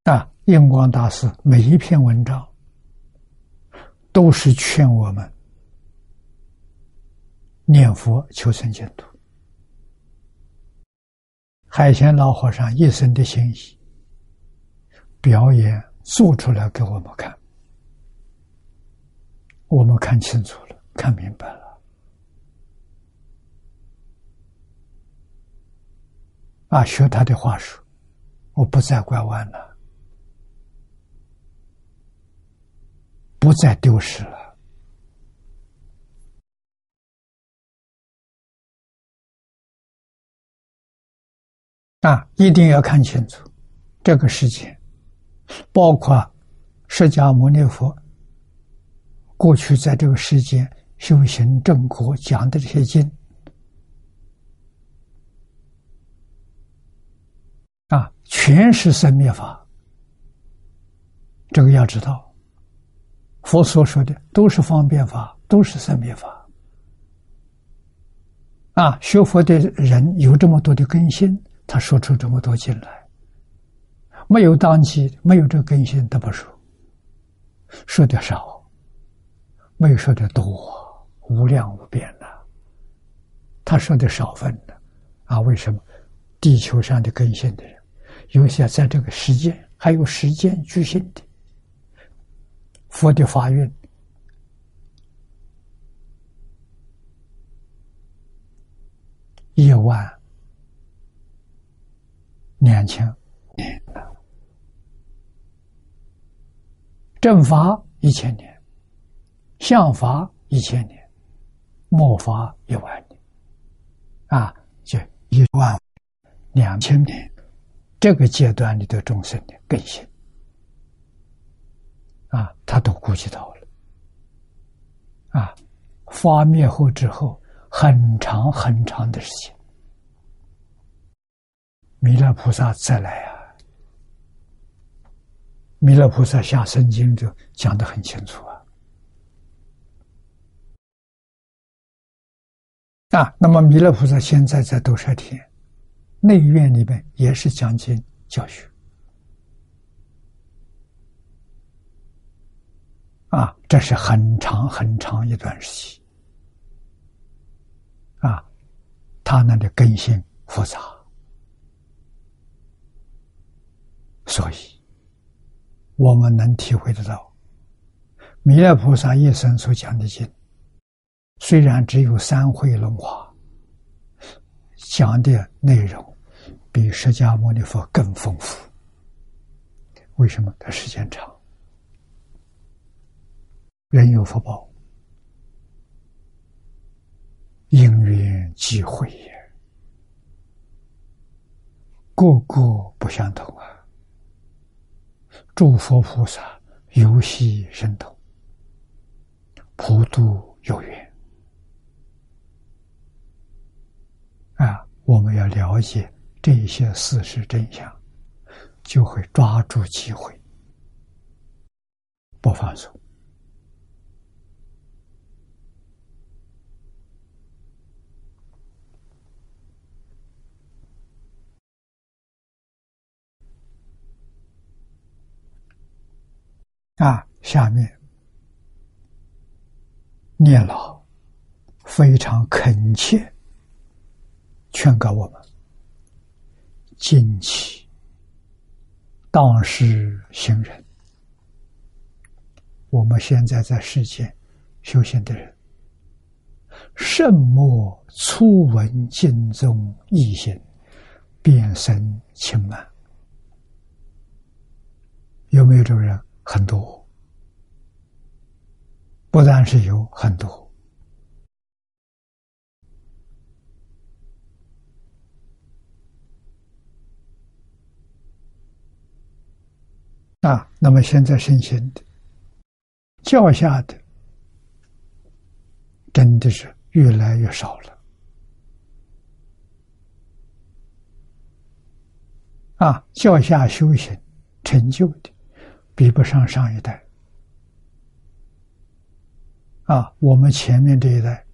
啊，印光大师每一篇文章都是劝我们念佛求生净土。海贤老和尚一生的心意，表演做出来给我们看，我们看清楚了，看明白了。啊，学他的话术，我不再拐弯了，不再丢失了。啊，一定要看清楚这个世界，包括释迦牟尼佛过去在这个世界修行正果讲的这些经啊，全是生灭法。这个要知道，佛所说的都是方便法，都是生灭法。啊，学佛的人有这么多的根性。他说出这么多经来，没有当期，没有这个根性，他不说，说的少，没有说的多，无量无边的。他说的少分的，啊，为什么？地球上的根性的人，有些在这个时间还有时间局限的，佛的法运一万。两千年，正法一千年，相法一千年，末法一万年，啊，就一万两千年，这个阶段里的众生的更新，啊，他都估计到了，啊，发灭后之后很长很长的时间。弥勒菩萨再来啊！弥勒菩萨下圣经就讲得很清楚啊。啊，那么弥勒菩萨现在在斗舍天内院里面也是讲经教学。啊，这是很长很长一段时期。啊，他那里根性复杂。所以，我们能体会得到，弥勒菩萨一生所讲的经，虽然只有三会轮华，讲的内容比释迦牟尼佛更丰富。为什么？它时间长，人有福报，因缘际会也，个个不相同啊。诸佛菩萨游戏神通，普度有缘啊！我们要了解这些事实真相，就会抓住机会，不放松啊！下面，念老非常恳切劝告我们：近期当世行人，我们现在在世间修行的人，甚莫初闻经中异行，便生轻慢。有没有这个人？很多，不但是有很多啊，那么现在圣贤的教下的真的是越来越少了啊，教下修行成就的。比不上上一代。啊，我们前面这一代，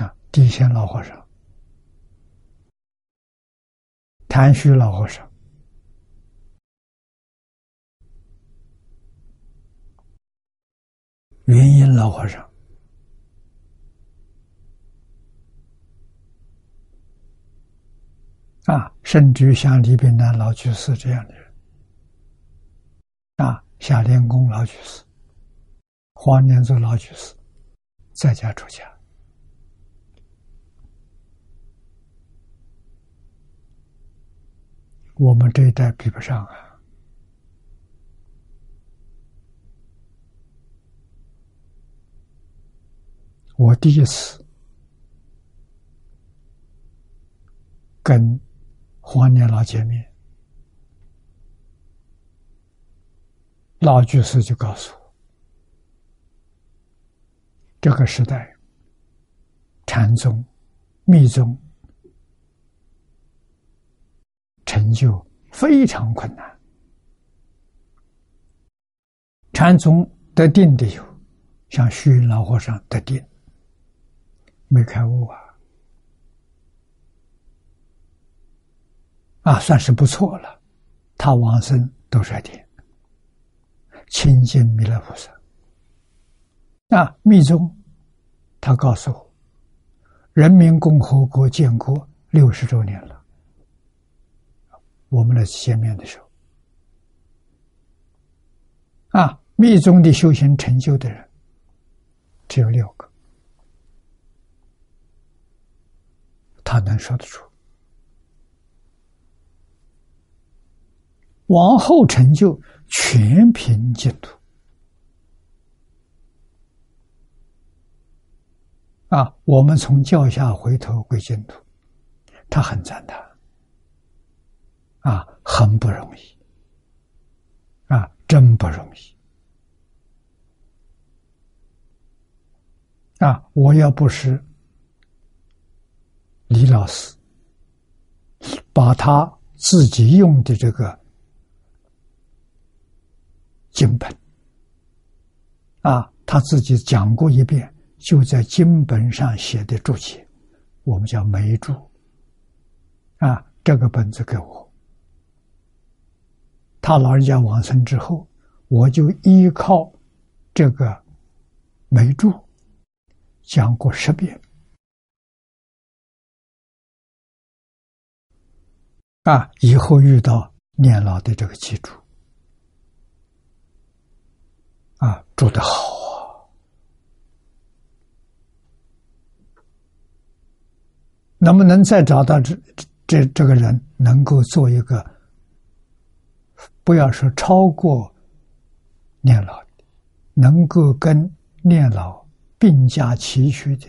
啊，地仙老和尚、谭旭老和尚，云因老和尚。啊，甚至于像李炳南老居士这样的人，啊，夏莲公老居士、黄念祖老居士，在家出家，我们这一代比不上啊。我第一次跟黄年老见面，老居士就告诉我，这个时代禅宗、密宗成就非常困难，禅宗得定的有，像虚云老和尚得定。没开悟啊，啊，算是不错了。他往生都是点亲近弥勒菩萨。那密宗，他告诉我，人民共和国建国六十周年了。我们来见面的时候，啊，密宗的修行成就的人只有六个。他能说得出，往后成就全凭净土啊！我们从教下回头归净土，他很赞叹啊，很不容易啊，真不容易啊！我要不是。李老师把他自己用的这个经本啊，他自己讲过一遍，就在经本上写的注解，我们叫梅注啊，这个本子给我，他老人家往生之后，我就依靠这个梅注讲过十遍。啊！以后遇到念老的这个记住，啊，住得好啊！能不能再找到这这这个人，能够做一个，不要说超过念老，能够跟念老并驾齐驱的，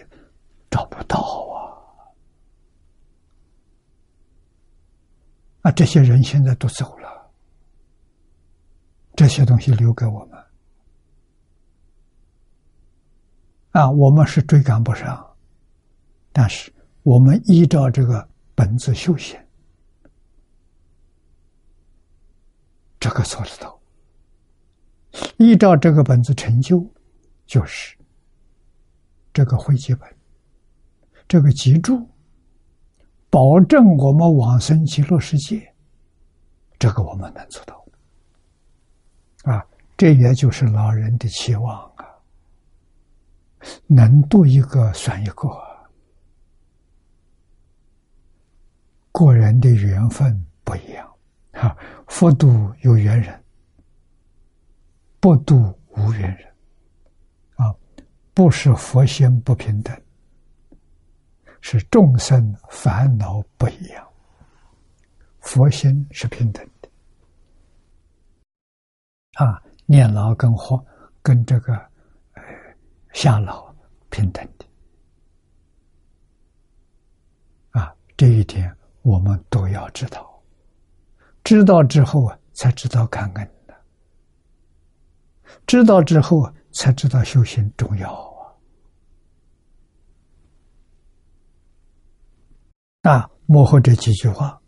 找不到啊。啊，这些人现在都走了，这些东西留给我们，啊，我们是追赶不上，但是我们依照这个本子修行，这个做得到。依照这个本子成就，就是这个会记本，这个脊柱。保证我们往生极乐世界，这个我们能做到啊！这也就是老人的期望啊！能度一个算一个，个人的缘分不一样啊！佛度有缘人，不度无缘人啊！不是佛心不平等。是众生烦恼不一样，佛心是平等的啊！念老跟活跟这个下老平等的啊，这一点我们都要知道，知道之后啊，才知道感恩的，知道之后才知道修行重要。啊，那幕后这几句话，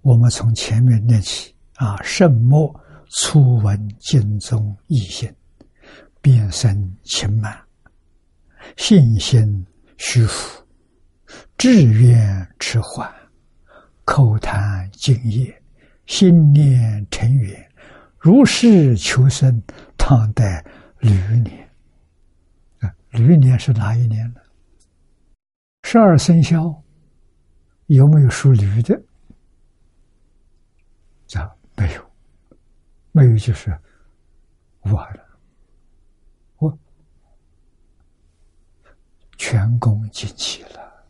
我们从前面念起啊。圣末初闻经中异性，便生轻慢，信心虚浮，志愿迟缓，口谈敬业，心念成远，如是求生，唐代驴年。啊，驴年是哪一年呢？十二生肖有没有属驴的？啊，没有，就是完了。我全功尽弃了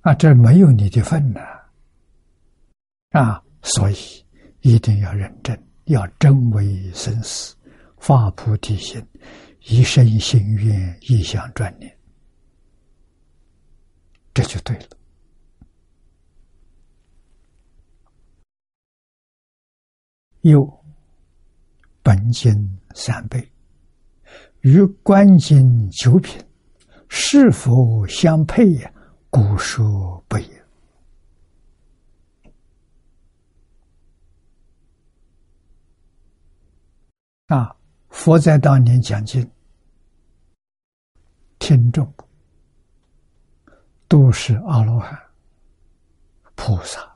啊！这没有你的份呐！啊，所以一定要认真，要真为生死，发菩提心，一生心愿，一想专念，这就对了。又本经三倍，与观经九品是否相配呀？古说不也。啊，佛在当年讲经，听众都是阿罗汉、菩萨。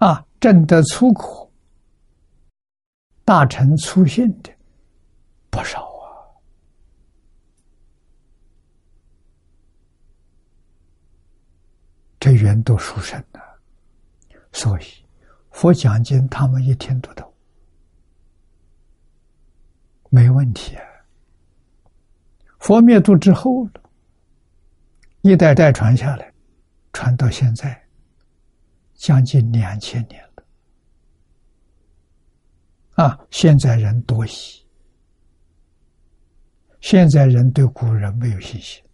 啊，证得出苦、大乘粗信的不少啊！这缘都殊胜的，所以佛讲经，他们一听都懂，没问题啊。佛灭度之后了，一代代传下来，传到现在。将近两千年了，啊！现在人多疑，现在人对古人没有信心，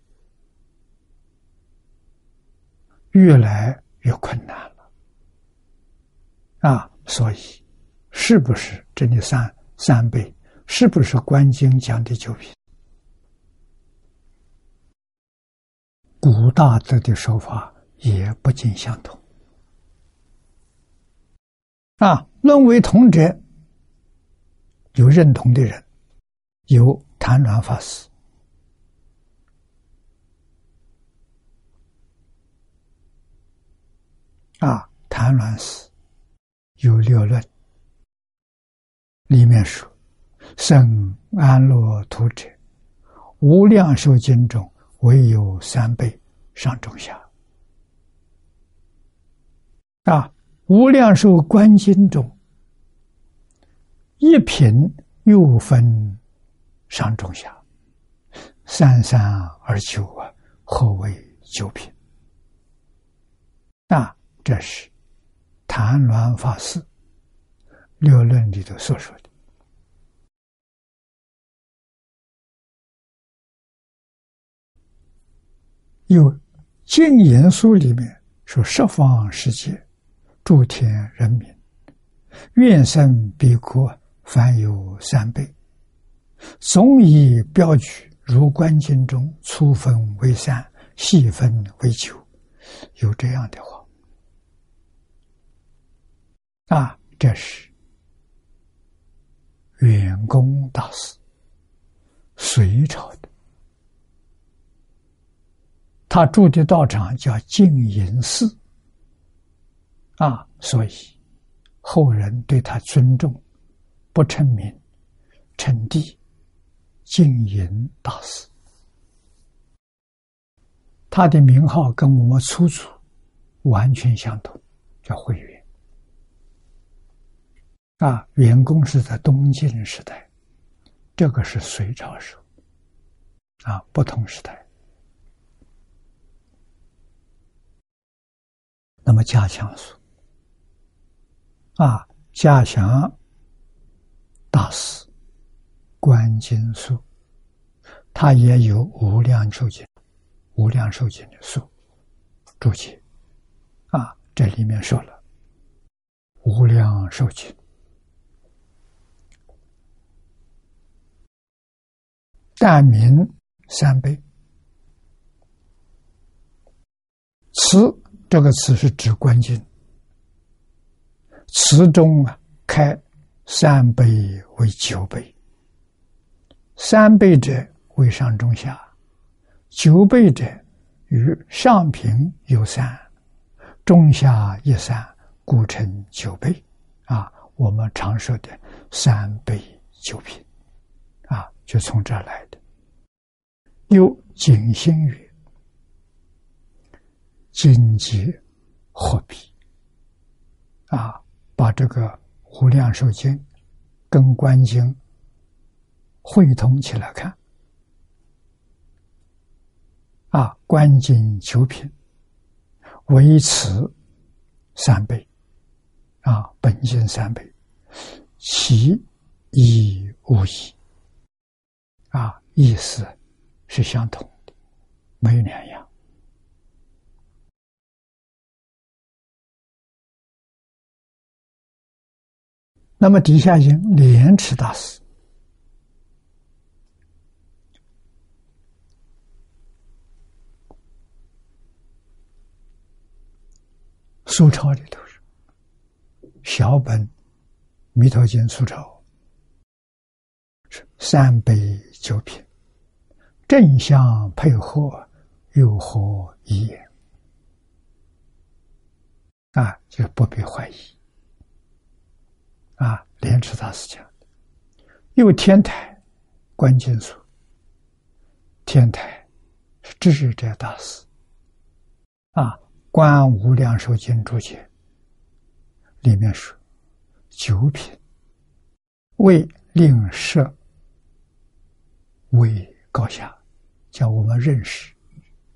越来越困难了，啊！所以，是不是这里三三倍？是不是观经讲的九品？古大德的说法也不尽相同。啊，论为同者，有认同的人，有谭鸾法师。啊，谭鸾师有六论，里面说：“生安乐图者，无量寿经中唯有三倍上中下。”啊。无量寿观经中，一品又分上中下，三三二九啊，何为九品？那这是谭鸾法师六论里头所说的。有《净言书》里面说：“十方世界。”诸天人民，愿生彼国，凡有三倍，总以标举如观经中粗分为三，细分为九，有这样的话。啊，这是远公大师，隋朝的，他住的道场叫净隐寺。啊，所以后人对他尊重，不称名，称帝，净隐大师。他的名号跟我们出处完全相同，叫慧远。啊，元公是在东晋时代，这个是隋朝时候，啊，不同时代。那么加强说。啊，嘉祥大师观经书，他也有无量寿经、无量寿经的书注解。啊，这里面说了无量寿经，但名三倍。词这个词是指观经。词中啊，开三倍为九倍，三倍者为上中下，九倍者与上平有三，中下一三，故称九倍。啊，我们常说的三倍九品，啊，就从这来的。又景心语，经济货币，啊，把这个无量寿经跟观经汇通起来看，啊，观经九品，唯此三倍。啊，本经三倍，其义无异。啊，意思是相同的，没有两样。那么底下经莲池大师，苏超里头是。小本《弥陀经》苏抄是三杯九品，正相配合，有何疑言？啊，就不必怀疑。啊，莲池大师讲的，有天台观经所，天台是智者大师。啊，观无量寿经注解。里面说，九品为令设为高下，叫我们认识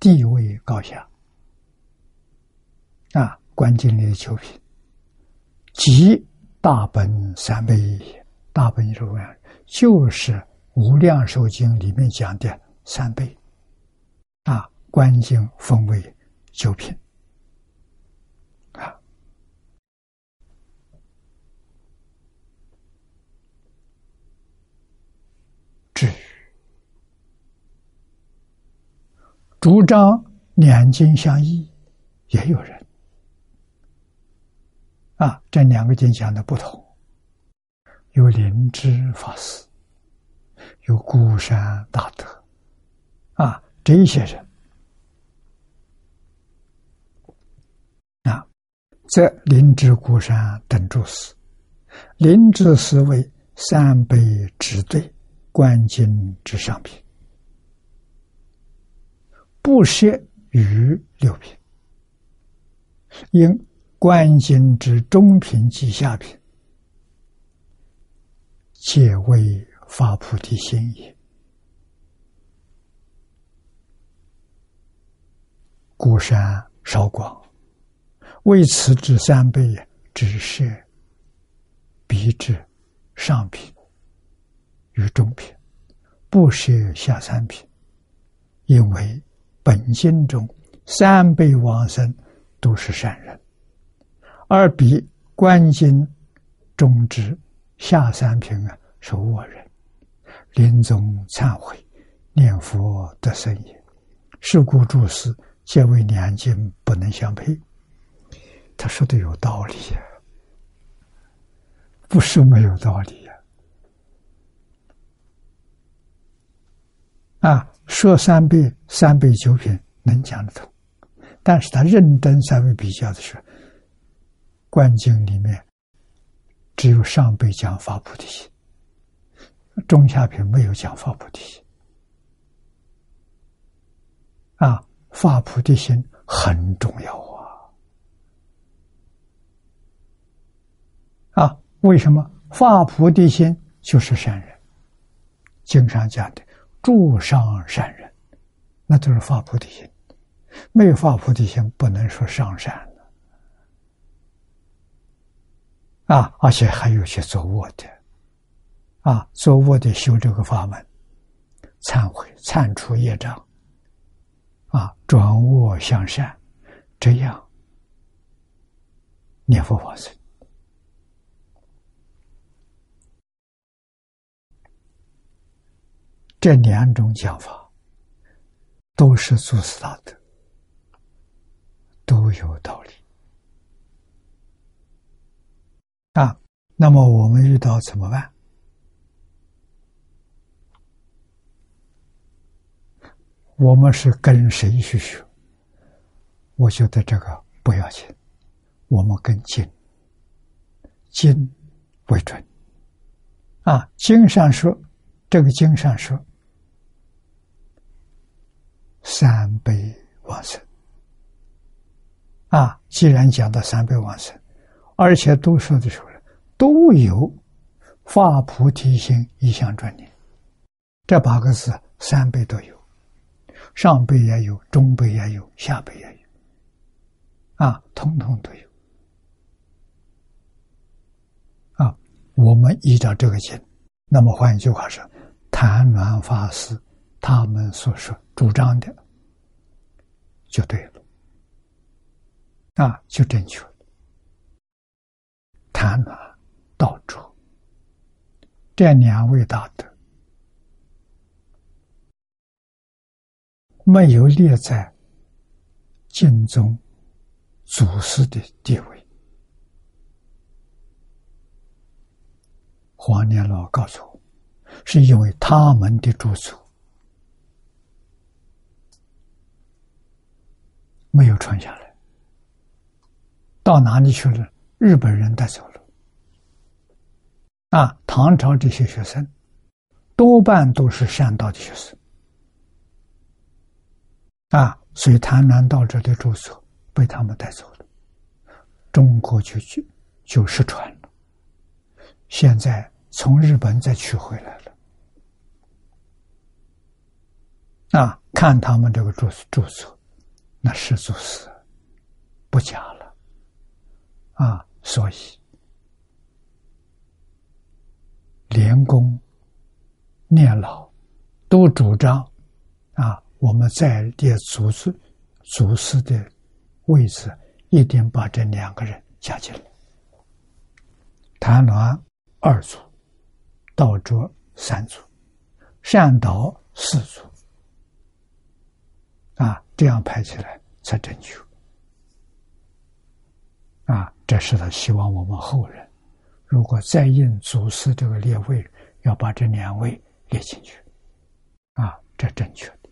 地位高下。啊，观经里的九品，即大本三倍，大本是么？就是《无量寿经》里面讲的三倍。啊，观经分为九品。啊，至主张两经相异，也有人啊，这两个经讲的不同。有灵芝法师，有孤山大德，啊，这些人啊，这灵芝、孤山等诸师，灵芝是为三杯之对，观经之上品。不设于六品，因观经之中品及下品，皆为发菩提心也。孤山少广，为此之三倍，只是彼之上品与中品，不设下三品，因为。本经中三辈往生都是善人，而比观经中之下三品啊是恶人，临终忏悔念佛得生也。是故诸师皆为两经不能相配。他说的有道理呀，不是没有道理呀。啊。说三倍、三倍九品能讲得通，但是他认真三位比较的时候，观经里面只有上辈讲发菩提心，中下品没有讲发菩提心。啊，发菩提心很重要啊！啊，为什么发菩提心就是善人？经上讲的。助上善人，那都是发菩提心。没有发菩提心，不能说上善啊，而且还有些做卧的，啊，做卧的修这个法门，忏悔、忏除业障，啊，转恶向善，这样念佛法僧。这两种讲法都是祖师大德，都有道理啊。那么我们遇到怎么办？我们是跟谁去学？我觉得这个不要紧我们跟经经为准啊。经上说，这个经上说，三百往生啊。既然讲到三百往生，而且都说的时候呢都有发菩提心一向专念，这八个字三倍都有，上辈也有，中辈也有，下辈也有。啊，通通都有。啊，我们依照这个经，那么换一句话说，谭鸾法师他们所说主张的，就对了，啊，就正确了。谭鸾、道主这两位大德，没有列在晋中。祖师的地位，黄年老告诉我，是因为他们的住处没有传下来，到哪里去了？日本人带走了。啊，唐朝这些学生多半都是善道的学生，啊，所以谈南道者的住所。被他们带走了，中国就就就失传了。现在从日本再取回来了，啊，看他们这个住住所，那是住是不假了，啊，所以连公、念老都主张啊，我们在列祖师祖师的。位置一定把这两个人加进来。谭鸾二组，道卓三组，善导四组，啊，这样排起来才正确。啊，这是他希望我们后人，如果再印祖师这个列位，要把这两位列进去，啊，这正确的。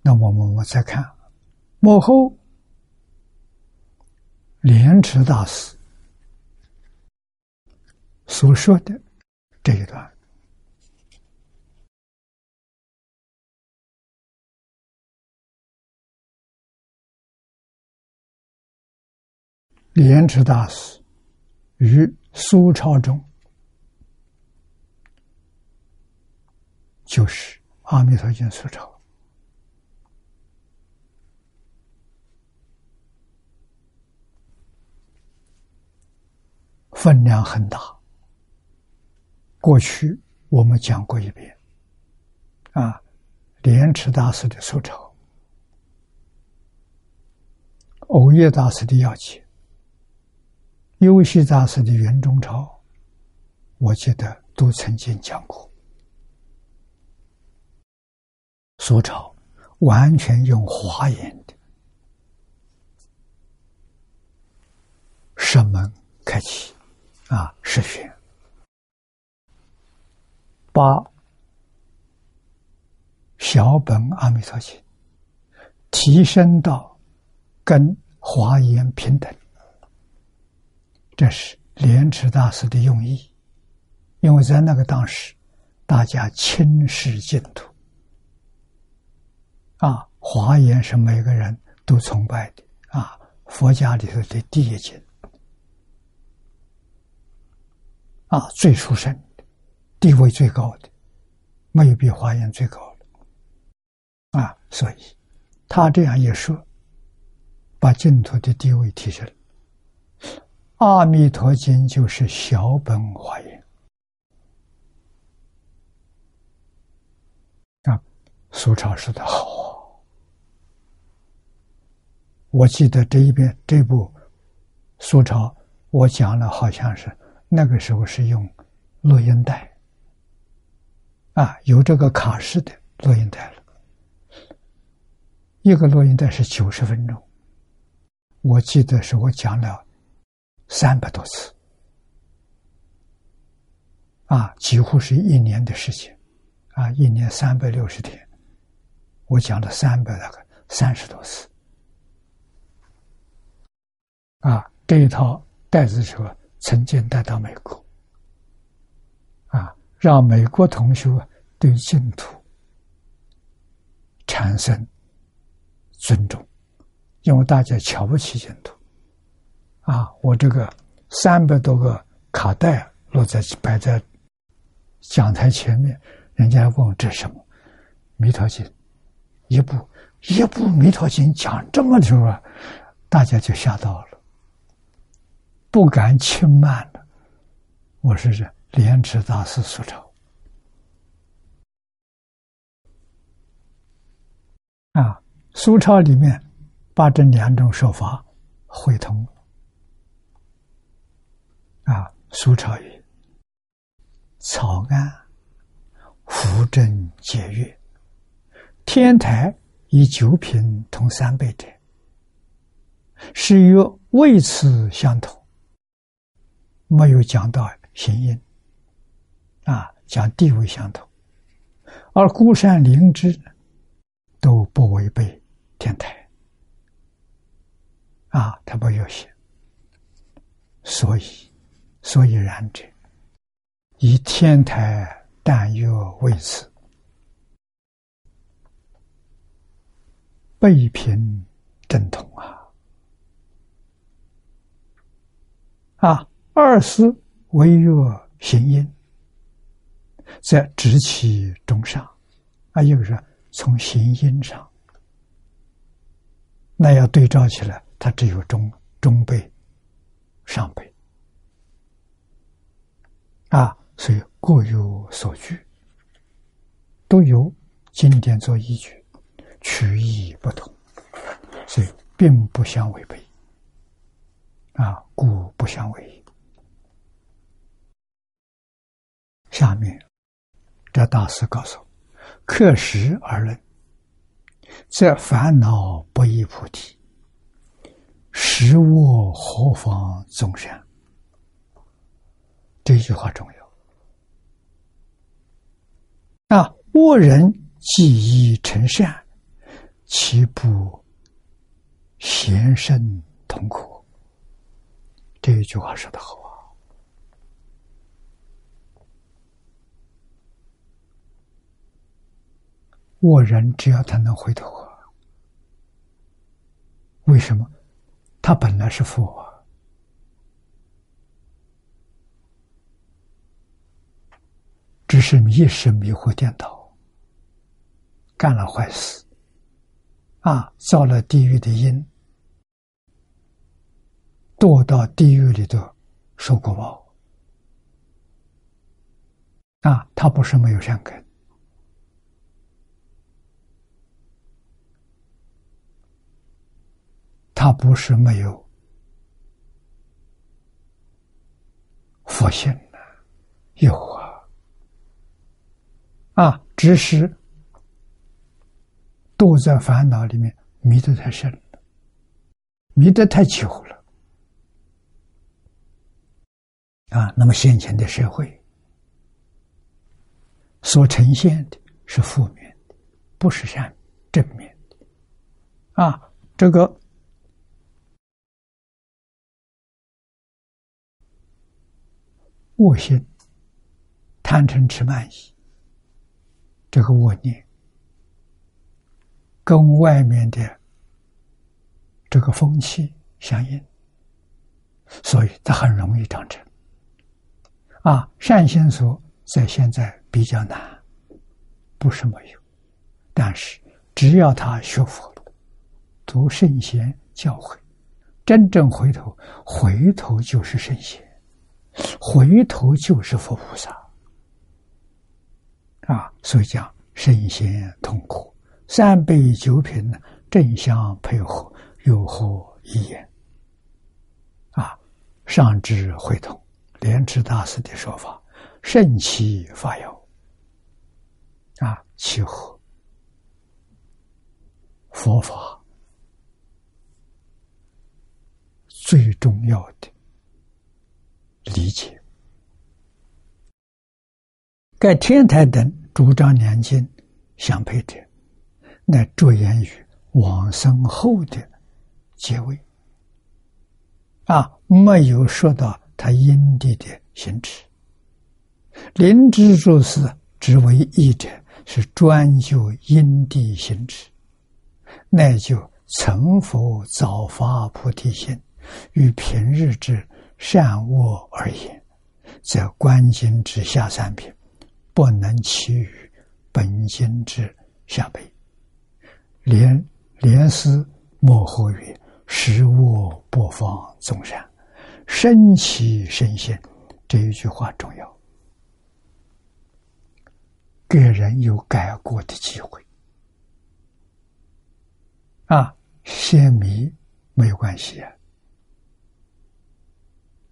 那我们我再看幕后莲池大师所说的这一段，莲池大师与苏超中，就是《阿弥陀经》苏超。分量很大。过去我们讲过一遍，啊，莲池大师的手抄，藕叶大师的要解，优西大师的圆中抄，我记得都曾经讲过。所抄完全用华严的，声门开启。啊，是学把小本阿弥陀经提升到跟华严平等，这是莲池大师的用意。因为在那个当时，大家轻视净土，啊，华严是每个人都崇拜的啊，佛家里头的第一经。啊，最殊胜，地位最高的，没有比华严最高的。啊，所以他这样一说，把净土的地位提升。阿弥陀经就是小本华严。啊，苏超说的好，我记得这一遍这部苏超，我讲了，好像是。那个时候是用录音带，啊，有这个卡式的录音带了。一个录音带是九十分钟，我记得是我讲了三百多次，啊，几乎是一年的时间，啊，一年三百六十天，我讲了三百大概三十多次，啊，这一套带子车曾经带到美国，啊，让美国同学对净土产生尊重，因为大家瞧不起净土，啊，我这个三百多个卡带落在摆在。讲台前面，人家问这什么《弥陀经》，一部一部《弥陀经》讲这么久啊，大家就吓到了，不敢轻慢了。我是这莲池大师所抄啊，苏超里面把这两种说法汇通啊，苏超语。草案，扶正解约，天台以九品同三倍者，是与位次相同，没有讲到行音，啊，讲地位相同，而孤山灵芝都不违背天台，啊，他不有写，所以，所以然者。以天台但月为此，背平正统啊！啊，二思为月行阴，在直起中上啊，一个是从行音上，那要对照起来，它只有中中辈、上辈啊。所以各有所据，都有经典做依据，取义不同，所以并不相违背。啊，故不相违。下面，这大师告诉我：克时而论，则烦恼不依菩提，实我何妨众善？这句话重要。那恶人既已成善，岂不贤圣痛苦？这一句话说的好我！人只要他能回头啊，为什么？他本来是佛。只是一时迷惑颠倒，干了坏事，啊，造了地狱的因，堕到地狱里头受过报，啊，他不是没有善根，他不是没有佛性呢，有啊。啊，只是都在烦恼里面迷得太深了，迷得太久了。啊，那么现前的社会所呈现的是负面的，不是善正面的。啊，这个恶心、贪嗔痴慢疑。这个恶念跟外面的这个风气相应，所以它很容易长成。啊，善心所在现在比较难，不是没有，但是只要他学佛了，读圣贤教诲，真正回头，回头就是圣贤，回头就是佛菩萨。啊，所以讲身心痛苦，三杯酒品呢，正相配合，有何一言？啊，上至会同莲池大师的说法，圣其发耀，啊，契合佛法最重要的理解。盖天台等主张两经相配者，乃着眼于往生后的结尾，啊，没有说到他因地的行持。灵知注释只为义者，是专就因地行持，乃就成佛早发菩提心，与平日之善恶而言，则观经之下三品，不能其于本经之下辈。连连思莫后曰：食物不妨众善，身其身心。这一句话重要。给人有改过的机会啊，先迷没有关系啊。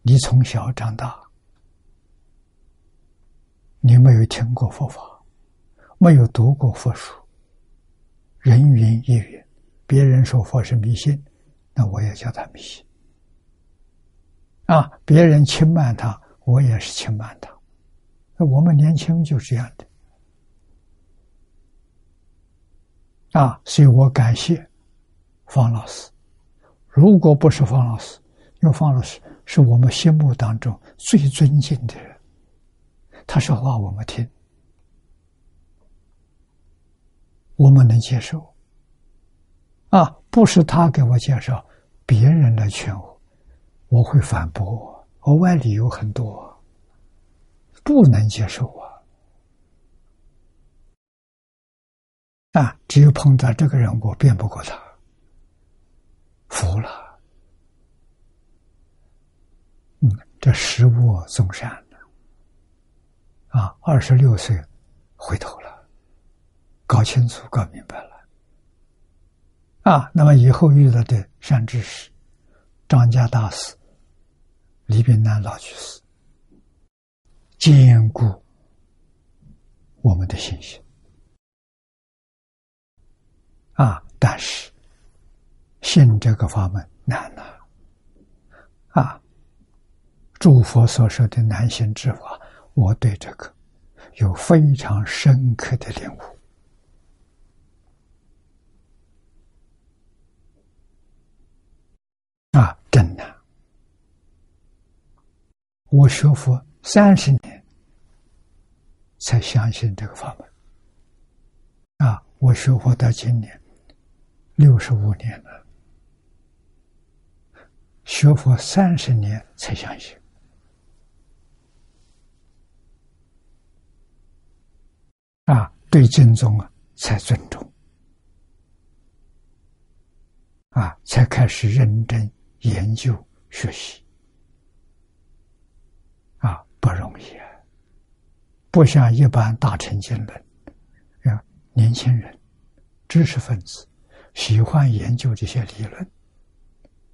你从小长大，你没有听过佛法，没有读过佛书，人云亦云，别人说佛是迷信，那我也叫他迷信啊。别人轻慢他，我也是轻慢他。那我们年轻就是这样的。啊，所以我感谢方老师。如果不是方老师，用方老师是我们心目当中最尊敬的人，他说话我们听，我们能接受。啊，不是他给我介绍，别人来劝我，我会反驳，额外理由很多，不能接受啊。啊！只有碰到这个人，我辩不过他，服了。这食物总善的。啊，二十六岁回头了，搞清楚、搞明白了。啊，那么以后遇到的善知识，张家大师、李炳南老居士，坚固我们的信心。啊！但是信这个法门难呐！啊，诸佛所说的难行之法，我对这个有非常深刻的领悟。啊，真难！我学佛三十年，才相信这个法门。啊，我学佛到今年。六十五年了，学佛三十年才相信啊，对经宗啊才尊重啊，才开始认真研究学习啊，不容易啊，不像一般大乘经论，啊，年轻人、知识分子。喜欢研究这些理论，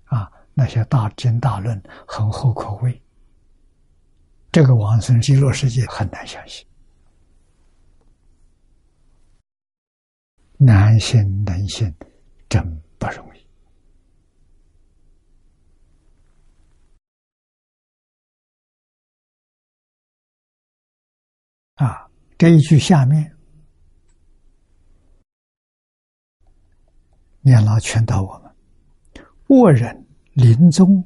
啊，那些大经大论很厚口味。这个往生极乐世界很难相信，难信难信，真不容易。啊，这一句下面。念老劝导我们：恶人临终，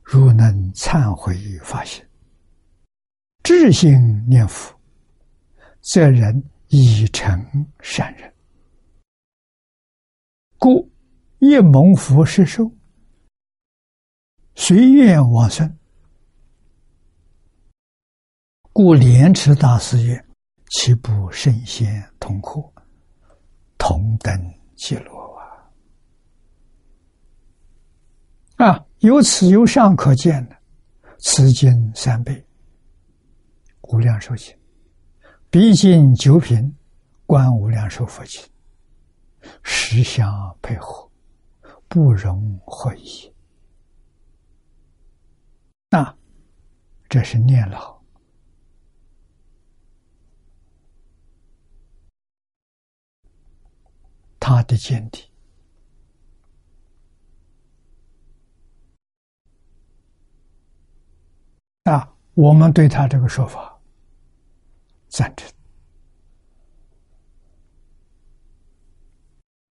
如能忏悔与发心，至心念佛，则人已成善人。故一蒙福施受，随愿往生。故莲池大师曰：“岂不圣贤同可，同等极乐？”啊，由此由上可见的，此经三倍，无量寿经，毕竟九品，观无量寿佛经，实相配合，不容怀疑。那这是念老，他的见地。啊，我们对他这个说法，赞成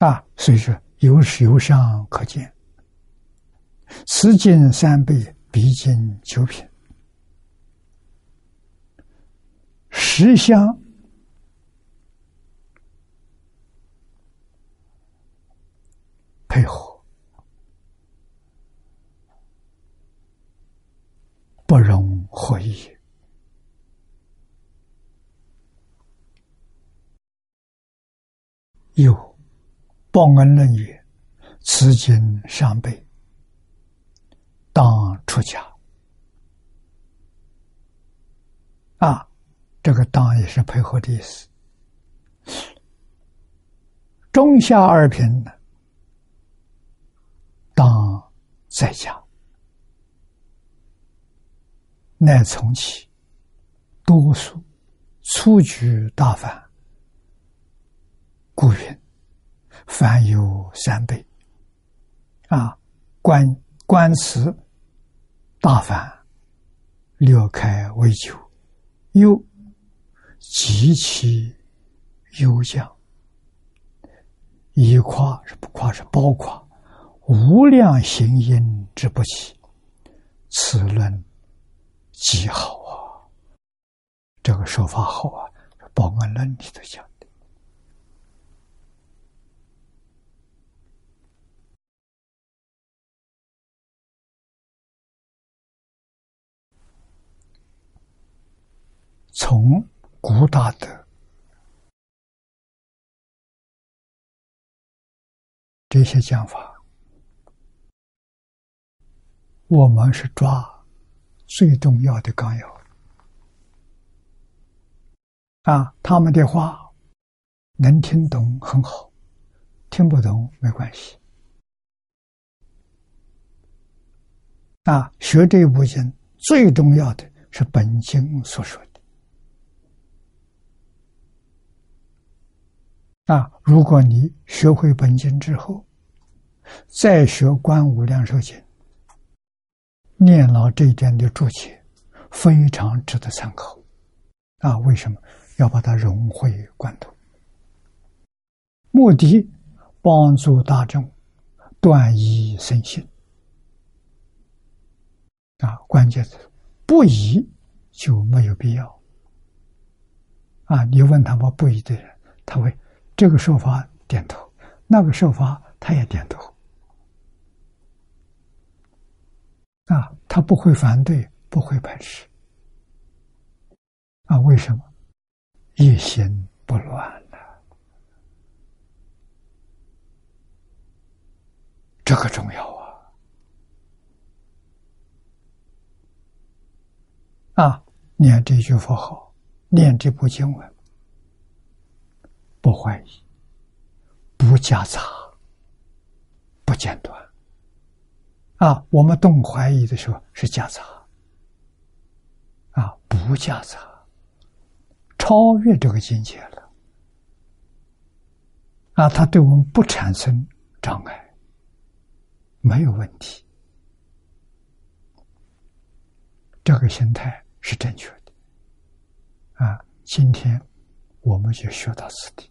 啊，所以说有有上可见，此经三倍，必经九品，十相配合，不容合一。有报恩论曰：“此经上辈当出家。”啊，这个“当”也是配合的意思。中下二品呢，当在家，乃从其多数出举大凡。故云：凡有三倍，啊，观观此大凡，略开为九，又极其优将，以夸是不夸是包括无量行因之不起，此论极好啊！这个说法好啊，《报恩论》里头讲。从古大德这些讲法，我们是抓最重要的纲要啊。他们的话能听懂很好，听不懂没关系啊。学这部经最重要的是本经所说的。啊！如果你学会本经之后，再学《观无量寿经》，念老这一点的注解，非常值得参考。啊，为什么要把它融会贯通？目的帮助大众断疑生信。啊，关键是不疑就没有必要。啊，你问他们不疑的人，他会。这个说法点头，那个说法他也点头，啊，他不会反对，不会排斥，啊，为什么？一心不乱了，这个重要啊！啊，念这句佛号，念这部经文。不怀疑，不夹杂，不间断。啊，我们动怀疑的时候是夹杂，啊，不夹杂，超越这个境界了。啊，它对我们不产生障碍，没有问题。这个心态是正确的。啊，今天我们就学到此地。